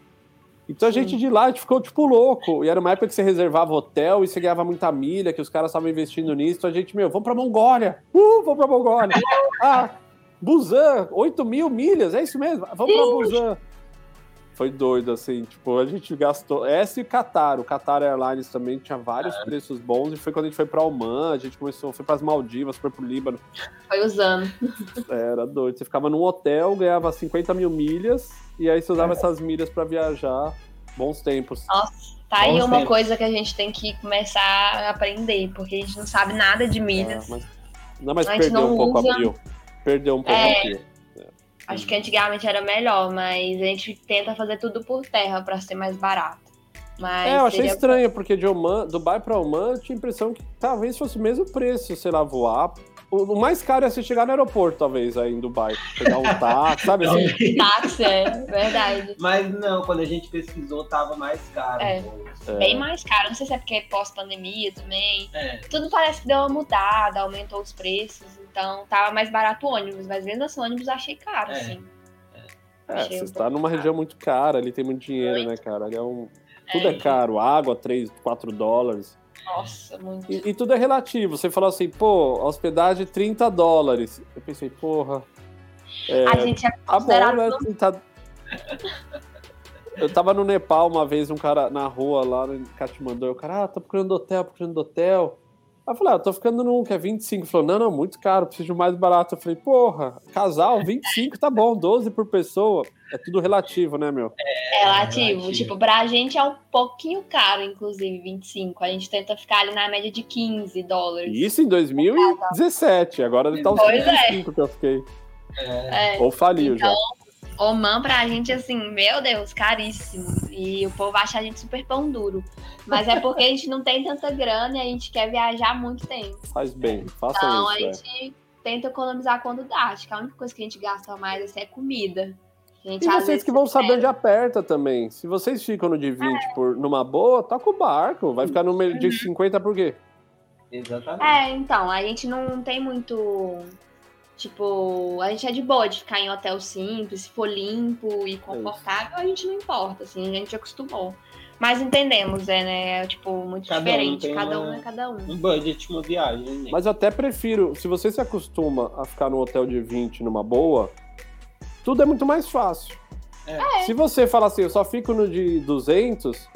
Então a gente de lá, a gente ficou tipo louco. E era uma época que você reservava hotel e você ganhava muita milha, que os caras estavam investindo nisso. Então a gente, meu, vamos pra Mongólia! Uh, vamos pra Mongólia! ah, Busan, 8 mil milhas, é isso mesmo? Vamos para Busan. Foi doido, assim, tipo, a gente gastou. Essa e Qatar. O Qatar Airlines também tinha vários é. preços bons. E foi quando a gente foi para Oman, a gente começou, foi para as Maldivas, foi para o Líbano. Foi usando. Era doido. Você ficava num hotel, ganhava 50 mil milhas, e aí você usava é. essas milhas para viajar. Bons tempos. Nossa, tá aí uma tempos. coisa que a gente tem que começar a aprender, porque a gente não sabe nada de milhas. É, mas... Não, mas perdeu um pouco usa... a perdeu um pouco é, aqui. Acho que antigamente era melhor, mas a gente tenta fazer tudo por terra para ser mais barato. Mas é, eu achei seria... estranho, porque de Oman, Dubai para Oman, eu tinha a impressão que talvez fosse o mesmo preço, sei lá, voar o, mais caro é você chegar no aeroporto, talvez, aí em Dubai. Pegar um táxi, sabe assim? táxi, é verdade. Mas não, quando a gente pesquisou, tava mais caro. É. é. Bem mais caro. Não sei se é porque é pós-pandemia também. É. Tudo parece que deu uma mudada, aumentou os preços. Então tava mais barato o ônibus. Mas vendo assim, ônibus achei caro, é. assim. É, você está numa região muito cara, ali tem muito dinheiro, muito. né, cara? Ali é um... Tudo é, é caro, água, 3, 4 dólares. Nossa, muito. E, e, tudo é relativo. Você falou assim, pô, hospedagem 30 dólares. Eu pensei, porra. É, a gente é tá bom, né? 30... Eu tava no Nepal uma vez, um cara na rua lá em Katmandu, o cara, ah, tô procurando hotel, procurando hotel. Aí eu falei, ah, eu tô ficando num que é 25. Ele falou, não, não, muito caro, preciso de mais barato. Eu falei, porra, casal, 25 tá bom, 12 por pessoa. É tudo relativo, né, meu? É, relativo. relativo. Tipo, pra gente é um pouquinho caro, inclusive, 25. A gente tenta ficar ali na média de 15 dólares. Isso em 2017. Agora tá uns 25 é. que eu fiquei. É. Ou faliu então, já. Oman pra gente, assim, meu Deus, caríssimo. E o povo acha a gente super pão duro. Mas é porque a gente não tem tanta grana e a gente quer viajar muito tempo. Faz bem, faça então, isso. Então a gente é. tenta economizar quando dá. Acho que a única coisa que a gente gasta mais assim, é comida. Gente, e vocês que vão saber onde aperta também. Se vocês ficam no de 20 é. por, numa boa, toca o barco. Vai ficar no de uhum. 50 por quê? Exatamente. É, então, a gente não tem muito. Tipo, a gente é de boa de ficar em hotel simples, se for limpo e confortável, a gente não importa, assim, a gente acostumou. Mas entendemos, é, né? Tipo, muito Cada um diferente. tem cada uma- um é cada um. Um budget, uma viagem, né? Mas eu até prefiro, se você se acostuma a ficar num hotel de 20 numa boa, tudo é muito mais fácil. É. Se você fala assim, eu só fico no de 200,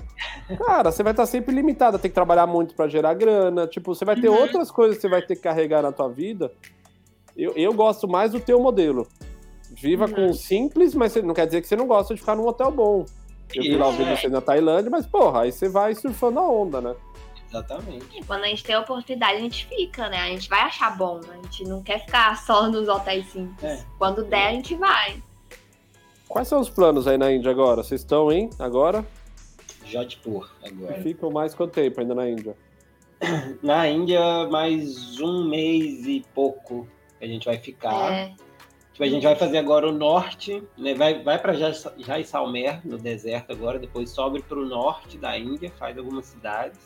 cara, você vai estar sempre limitado, tem que trabalhar muito pra gerar grana, tipo, você vai ter Uhum. outras coisas que você vai ter que carregar na tua vida. Eu, eu gosto mais do teu modelo. Viva Uhum. com o simples, mas não quer dizer que você não gosta de ficar num hotel bom. Eu vi lá o vídeo é. você na Tailândia, mas porra, aí você vai surfando a onda, né? Exatamente. E quando a gente tem a oportunidade, a gente fica, né? A gente vai achar bom. A gente não quer ficar só nos hotéis simples. É. Quando der, a gente vai. Quais são os planos aí na Índia agora? Vocês estão, hein? Agora? Jodhpur, agora. Ficam mais quanto tempo ainda na Índia? Na Índia, mais um mês e pouco que a gente vai ficar. É, Tipo, a gente vai fazer agora o norte, né? vai, vai para Jaisalmer, no deserto agora, depois sobe para o norte da Índia, faz algumas cidades,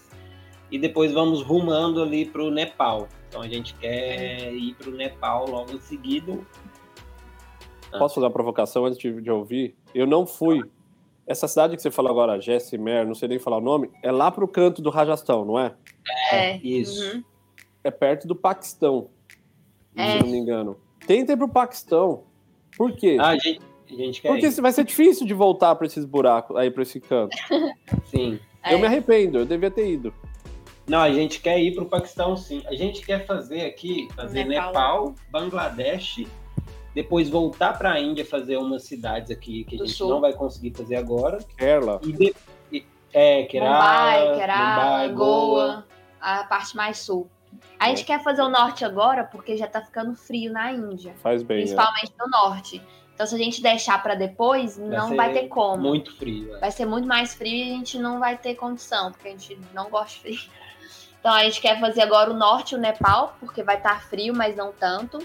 e depois vamos rumando ali para o Nepal. Então a gente quer ir para o Nepal logo em seguida. Ah. Posso fazer uma provocação antes de, de ouvir? Eu não fui. Essa cidade que você falou agora, Jessimer, não sei nem falar o nome, é lá pro canto do Rajastão, não é? é. Isso. Uhum. É perto do Paquistão, É. se não me engano. Tenta ir pro Paquistão. Por quê? Ah, a gente, a gente quer Porque ir. vai ser difícil de voltar pra esses buracos, aí pra esse canto. Sim. É. Eu me arrependo, eu devia ter ido. Não, a gente quer ir para o Paquistão, sim. A gente quer fazer aqui, fazer Nepal. Nepal, Bangladesh, depois voltar para a Índia fazer umas cidades aqui que a Do gente sul. não vai conseguir fazer agora. Kerala. E, de, é, Kerala, Mumbai, Kerala, Mumbai, Goa, a parte mais sul. A gente quer fazer o norte agora porque já tá ficando frio na Índia, Faz bem. né? principalmente no norte. Então, se a gente deixar pra depois, não ser vai ter como. Muito frio. é. Vai ser muito mais frio e a gente não vai ter condição, porque a gente não gosta de frio. Então, a gente quer fazer agora o norte e o Nepal, porque vai estar frio, mas não tanto.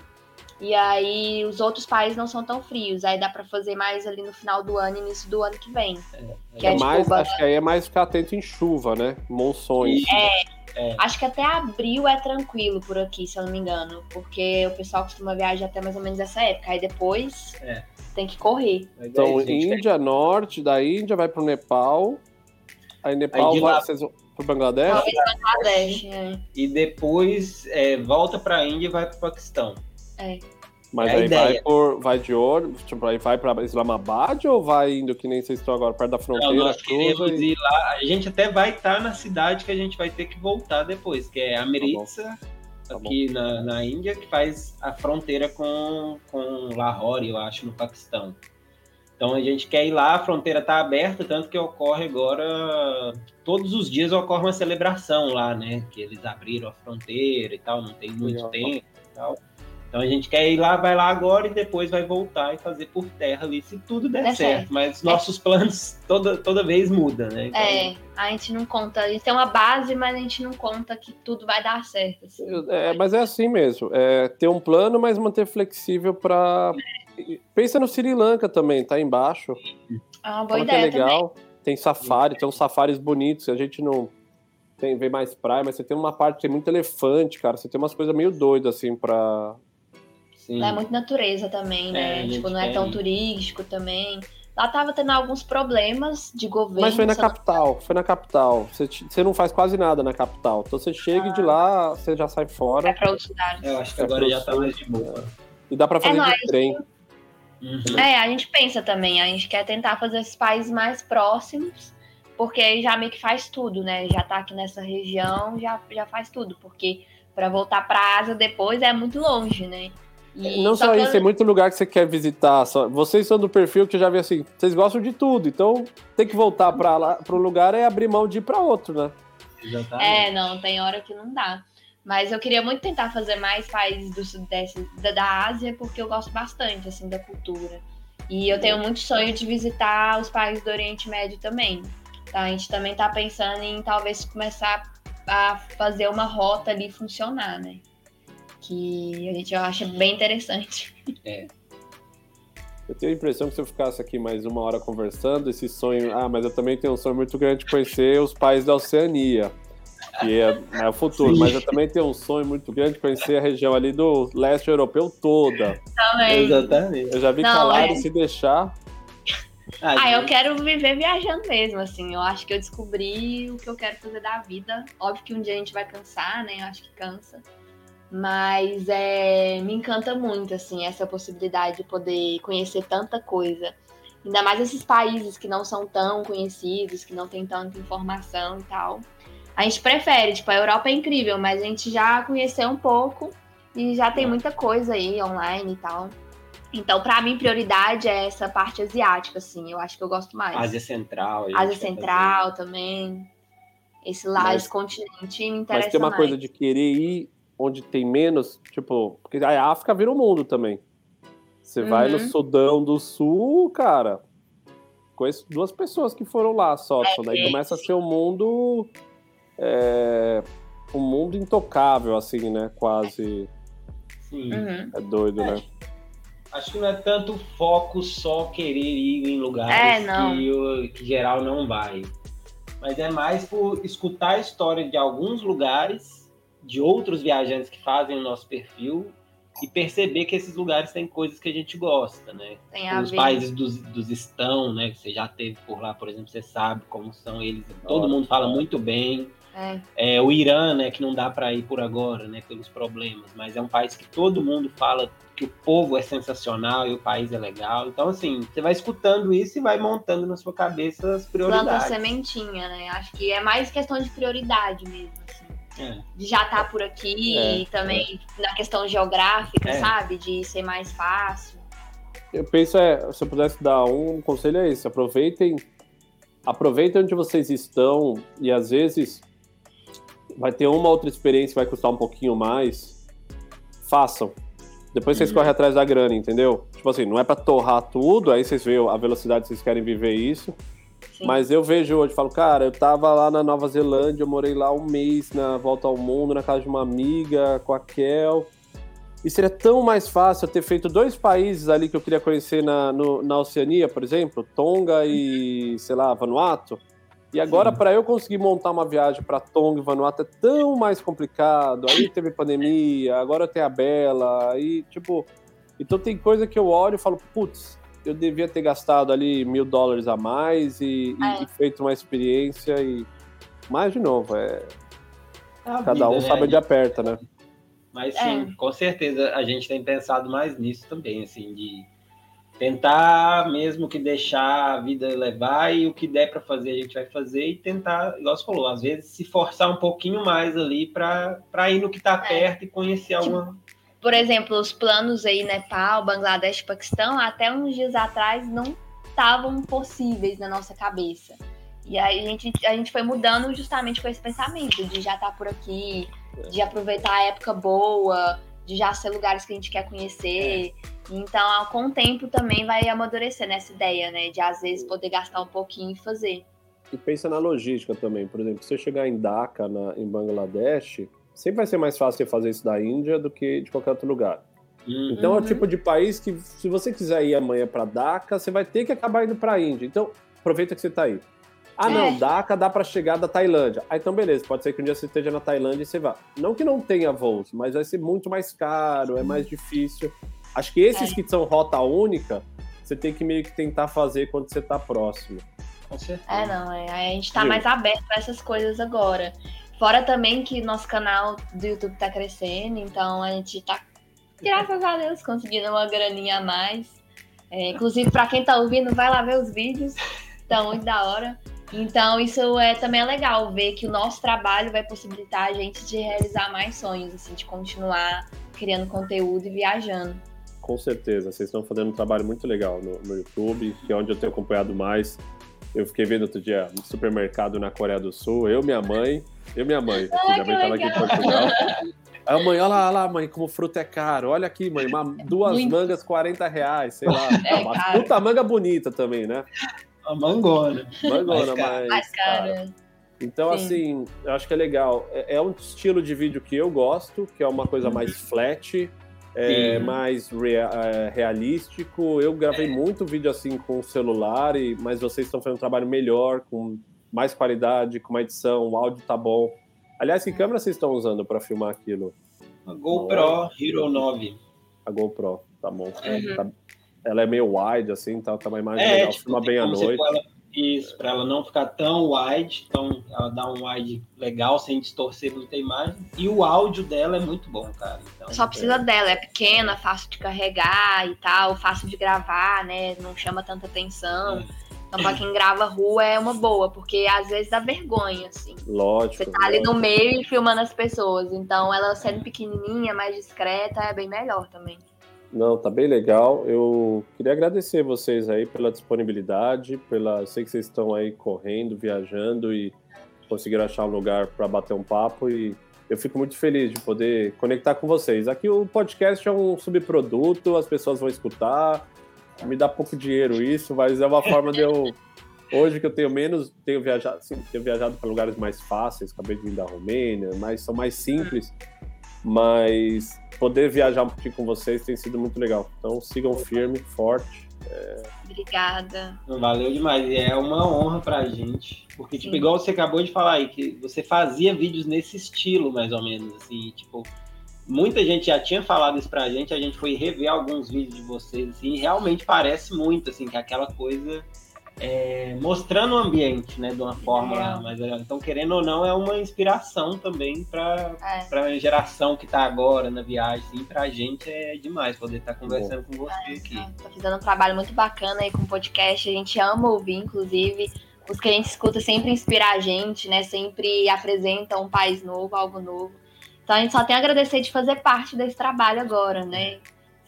E aí, os outros países não são tão frios. Aí dá pra fazer mais ali no final do ano e início do ano que vem. Que É é, tipo, mais, acho que aí é mais ficar atento em chuva, né? Monções. E- Acho que até abril é tranquilo por aqui, se eu não me engano. Porque o pessoal costuma viajar até mais ou menos essa época. Aí depois É. tem que correr. é Então, isso, a gente Índia, norte da Índia, vai pro Nepal. Aí Nepal Aí vai lá- vocês pro Bangladesh. Talvez Bangladesh. É. E depois é, volta para a Índia e vai para o Paquistão. Mas É aí ideia. vai por. Vai de ouro, tipo, aí vai pra Islamabad ou vai indo que nem vocês estão agora, perto da Não, fronteira, nós cruza queremos e... ir lá. A gente até vai estar na cidade que a gente vai ter que voltar depois, que é Amritsar, Tá aqui na, na Índia, que faz a fronteira com, com Lahore, eu acho, no Paquistão. Então a gente quer ir lá, a fronteira está aberta, tanto que ocorre agora. Todos os dias ocorre uma celebração lá, né? Que eles abriram a fronteira e tal, não tem muito Legal. tempo e tal. Então a gente quer ir lá, vai lá agora e depois vai voltar e fazer por terra ali, se tudo der Der certo. certo. Mas nossos planos toda, toda vez mudam, né? Então, É, a gente não conta. A gente tem uma base, mas a gente não conta que tudo vai dar certo. assim. É, mas é assim mesmo. É ter um plano, mas manter flexível pra. Pensa no Sri Lanka também, tá aí embaixo. É uma boa Fala é ideia também. legal. Tem safari, tem uns safaris bonitos. A gente não tem, vê mais praia, mas você tem uma parte, tem muito elefante, cara. Você tem umas coisas meio doidas, assim, pra. Sim. Lá é muito natureza também, É, a né? gente tipo, não é tão ir. turístico também. Lá tava tendo alguns problemas de governo. Mas foi na eu não- capital, foi na capital. Você, te- você não faz quase nada na capital. Então você chega e de lá, você já sai fora. pra outros lugares. Eu acho que É agora já tá mais de boa. E dá pra fazer É, de trem. Uhum. É, a gente pensa também, a gente quer tentar fazer esses países mais próximos, porque aí já meio que faz tudo, né? Já tá aqui nessa região, já, já faz tudo, porque para voltar pra Ásia depois é muito longe, né? E Não só, isso, tem muito lugar que você quer visitar. Só... Vocês são do perfil que já vê assim, vocês gostam de tudo, então tem que voltar para lá pro lugar é abrir mão de ir para outro, né? Exatamente. É, não, tem hora que não dá. Mas eu queria muito tentar fazer mais países do sudeste da, da Ásia, porque eu gosto bastante, assim, da cultura. E eu tenho muito sonho de visitar os países do Oriente Médio também. Tá? A gente também tá pensando em talvez começar a fazer uma rota ali funcionar, né? Que a gente acha bem interessante. Eu tenho a impressão que se eu ficasse aqui mais uma hora conversando, esse sonho. Ah, mas eu também tenho um sonho muito grande de conhecer os países da Oceania. que é, é o futuro. Sim. Mas eu também tenho um sonho muito grande de conhecer a região ali do leste europeu toda. Também. Exatamente. Eu já vi calado é... se deixar. Ah, ah, eu quero viver viajando mesmo, assim. Eu acho que eu descobri o que eu quero fazer da vida. Óbvio que um dia a gente vai cansar, né? Eu acho que cansa. Mas é, me encanta muito, assim, essa possibilidade de poder conhecer tanta coisa. Ainda mais esses países que não são tão conhecidos, que não tem tanta informação e tal. A gente prefere, tipo, a Europa é incrível, mas a gente já conheceu um pouco e já tem muita coisa aí online e tal. Então, para mim, prioridade é essa parte asiática, assim. Eu acho que eu gosto mais. Ásia Central. Ásia Central também. Esse lá, mas, esse continente me interessa Mas tem uma mais. coisa de querer ir onde tem menos, tipo... Porque a África vira o mundo também. Você uhum. vai no uhum. Sudão do Sul, cara... Conheço duas pessoas que foram lá só. É, daí começa a ser um mundo... É, um mundo intocável, assim, né? Quase... Sim. Uhum. É doido, é. né? Acho que não é tanto foco só querer ir em lugares é, que, o, que geral não vai. Mas é mais por escutar a história de alguns lugares, de outros viajantes que fazem o nosso perfil e perceber que esses lugares têm coisas que a gente gosta, né? Tem a Os ver. países dos, dos estão, né? Você já teve por lá, por exemplo, você sabe como são eles. Todo mundo fala muito bem. É. é. o Irã, né, que não dá para ir por agora, né, pelos problemas, mas é um país que todo mundo fala que o povo é sensacional e o país é legal. Então, assim, você vai escutando isso e vai montando na sua cabeça as prioridades. Planta sementinha, né? Acho que é mais questão de prioridade mesmo. É. De já estar tá por aqui é, e também é. na questão geográfica, é. sabe? De ser mais fácil. Eu penso, é, se eu pudesse dar um conselho é esse, aproveitem aproveitem onde vocês estão e às vezes vai ter uma outra experiência vai custar um pouquinho mais, façam. Depois vocês uhum. correm atrás da grana, entendeu? Tipo assim, não é para torrar tudo, aí vocês veem a velocidade que vocês querem viver isso. Sim. Mas eu vejo hoje, falo, cara, eu tava lá na Nova Zelândia, eu morei lá um mês na volta ao mundo, na casa de uma amiga, com a Kel. E seria tão mais fácil eu ter feito dois países ali que eu queria conhecer na, no, na Oceania, por exemplo, Tonga e, sei lá, Vanuatu. E agora, para eu conseguir montar uma viagem para Tonga e Vanuatu é tão mais complicado. Aí teve pandemia, agora tem a Bela, aí, tipo. Então tem coisa que eu olho e falo, putz, eu devia ter gastado ali mil dólares a mais e, é. e feito uma experiência e. Mas, de novo, é. é Cada vida, um né? sabe onde aperta, né? Mas sim, é. com certeza a gente tem pensado mais nisso também, assim, de tentar mesmo que deixar a vida levar e o que der para fazer a gente vai fazer e tentar, igual você falou, às vezes se forçar um pouquinho mais ali para ir no que está é. perto e conhecer tipo, alguma. Por exemplo, os planos aí, Nepal, Bangladesh, Paquistão, até uns dias atrás não estavam possíveis na nossa cabeça. E aí a gente, a gente foi mudando justamente com esse pensamento de já estar tá por aqui, de aproveitar a época boa, de já ser lugares que a gente quer conhecer. É. Então, com o tempo também vai amadurecer nessa ideia, né? De às vezes poder gastar um pouquinho e fazer. E pensa na logística também. Por exemplo, se você chegar em Dhaka, na, em Bangladesh, sempre vai ser mais fácil você fazer isso da Índia do que de qualquer outro lugar. Uhum. Então é o tipo de país que, se você quiser ir amanhã para Dhaka, você vai ter que acabar indo para a Índia. Então, aproveita que você está aí. Ah, não, é. Dhaka dá para chegar da Tailândia. Ah, então beleza, pode ser que um dia você esteja na Tailândia e você vá. Não que não tenha voos, mas vai ser muito mais caro, é mais difícil. Acho que esses é. que são rota única, você tem que meio que tentar fazer quando você está próximo. Com certeza. É, não, é, a gente está mais aberto a essas coisas agora. Fora também que nosso canal do YouTube está crescendo, então a gente está, graças a Deus, conseguindo uma graninha a mais. É, inclusive, para quem está ouvindo, vai lá ver os vídeos, estão muito da hora. Então, isso é também é legal ver que o nosso trabalho vai possibilitar a gente de realizar mais sonhos, assim, de continuar criando conteúdo e viajando. Com certeza, vocês estão fazendo um trabalho muito legal no, no YouTube, que é onde eu tenho acompanhado mais. Eu fiquei vendo outro dia no supermercado na Coreia do Sul, eu, minha mãe, eu minha mãe, que já vem aqui em Portugal. A mãe, olha lá, olha lá, mãe, como fruta é caro. Olha aqui, mãe, uma, duas Muito. mangas, 40 reais, sei lá. É, uma puta manga bonita também, né? A mangona. Mangona, mas. mais cara. Então, Sim. assim, eu acho que é legal. É, é, um estilo de vídeo que eu gosto, que é uma coisa mais uhum. flat, é, mais rea, é, realístico. Eu gravei muito vídeo assim com o celular, e, mas vocês estão fazendo um trabalho melhor, com mais qualidade, com uma edição, o áudio tá bom. Aliás, que câmera vocês estão usando para filmar aquilo? A GoPro Hero 9. A GoPro, tá bom. Uhum. Tá- ela é meio wide, assim, tá, tá uma imagem É, legal, tipo, filma bem à noite. Isso, para ela não ficar tão wide, então ela dá um wide legal, sem distorcer muita imagem. E o áudio dela é muito bom, cara. Então, Só precisa dela, é pequena, fácil de carregar e tal, fácil de gravar, né? Não chama tanta atenção. É. Então, pra quem grava rua é uma boa, porque às vezes dá vergonha, assim. Lógico. Você tá ali lógico. no meio e filmando as pessoas. Então, ela sendo pequenininha, mais discreta, é bem melhor também. Não, tá bem legal. Eu queria agradecer vocês aí pela disponibilidade, pela. Sei que vocês estão aí correndo, viajando e conseguiram achar um lugar para bater um papo e eu fico muito feliz de poder conectar com vocês. Aqui o podcast é um subproduto, as pessoas vão escutar, me dá pouco dinheiro isso, mas é uma forma de eu hoje que eu tenho menos, tenho viajado, assim, tenho viajado para lugares mais fáceis, acabei de vir da Romênia, mas são mais simples, mas poder viajar um pouquinho com vocês tem sido muito legal. Então sigam firme, forte. Obrigada. Valeu demais. E é uma honra pra gente. Porque, tipo, Sim. igual você acabou de falar aí, que você fazia vídeos nesse estilo, mais ou menos, assim, tipo. Muita gente já tinha falado isso pra gente, a gente foi rever alguns vídeos de vocês, assim, e realmente parece muito, assim, que é aquela coisa é, mostrando o ambiente, né, de uma forma Real. mais legal. Então, querendo ou não, é uma inspiração também pra, É. pra geração que tá agora na viagem, assim, pra gente é demais poder estar conversando com você aqui. Tá fazendo um trabalho muito bacana aí com o podcast. A gente ama ouvir, inclusive. Os que a gente escuta sempre inspira a gente, né? Sempre apresenta um país novo, algo novo. Então a gente só tem a agradecer de fazer parte desse trabalho agora, né?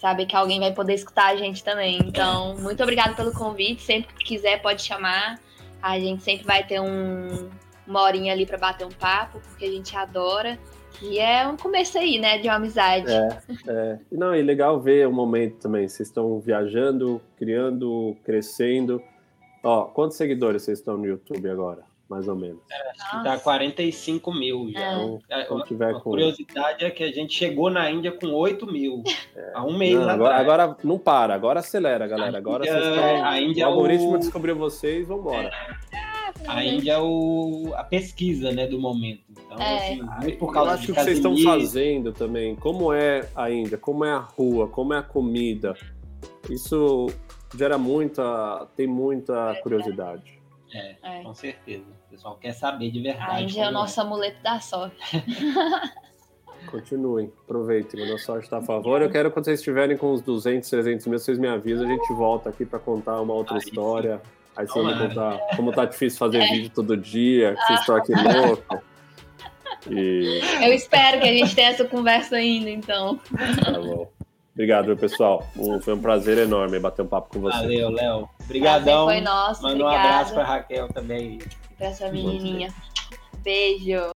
Saber que alguém vai poder escutar a gente também. Então, muito obrigada pelo convite. Sempre que quiser, pode chamar. A gente sempre vai ter um, uma horinha ali para bater um papo, porque a gente adora. E é um começo aí, né? De uma amizade. É, é. E Não, é legal ver o momento também. Vocês estão viajando, criando, crescendo. Ó, quantos seguidores vocês estão no YouTube agora? Mais ou menos. Acho que tá 45 mil já. É. Então, É, uma, tiver uma com. curiosidade é que a gente chegou na Índia com 8 mil. Há um mês Não, agora, agora não para, agora acelera, galera. Agora Índia- vocês estão. a Índia o algoritmo é o- descobriu vocês, vambora. A Índia é o, a pesquisa né, do momento. Então, É. assim, muito por Eu causa acho de que vocês estão fazendo também, como é a Índia, como é a rua, como é a comida, isso gera muita, tem muita curiosidade. É, É. com certeza. O pessoal quer saber de verdade. A Índia é o como nosso amuleto da sorte. Continuem, aproveitem, a sorte está a favor. Eu quero quando vocês estiverem com uns 200, 300 mil, vocês me avisam, a gente volta aqui para contar uma outra Aí sim. história. Aí vocês vão me contar como tá difícil fazer vídeo todo dia, que vocês estão aqui loucos. E Eu espero que a gente tenha essa conversa ainda, então. tá bom. Obrigado, pessoal. Um- foi um prazer enorme bater um papo com vocês. Valeu, Léo. Obrigadão. Foi nosso. Manda um abraço pra Raquel também. pra essa menininha. Beijo.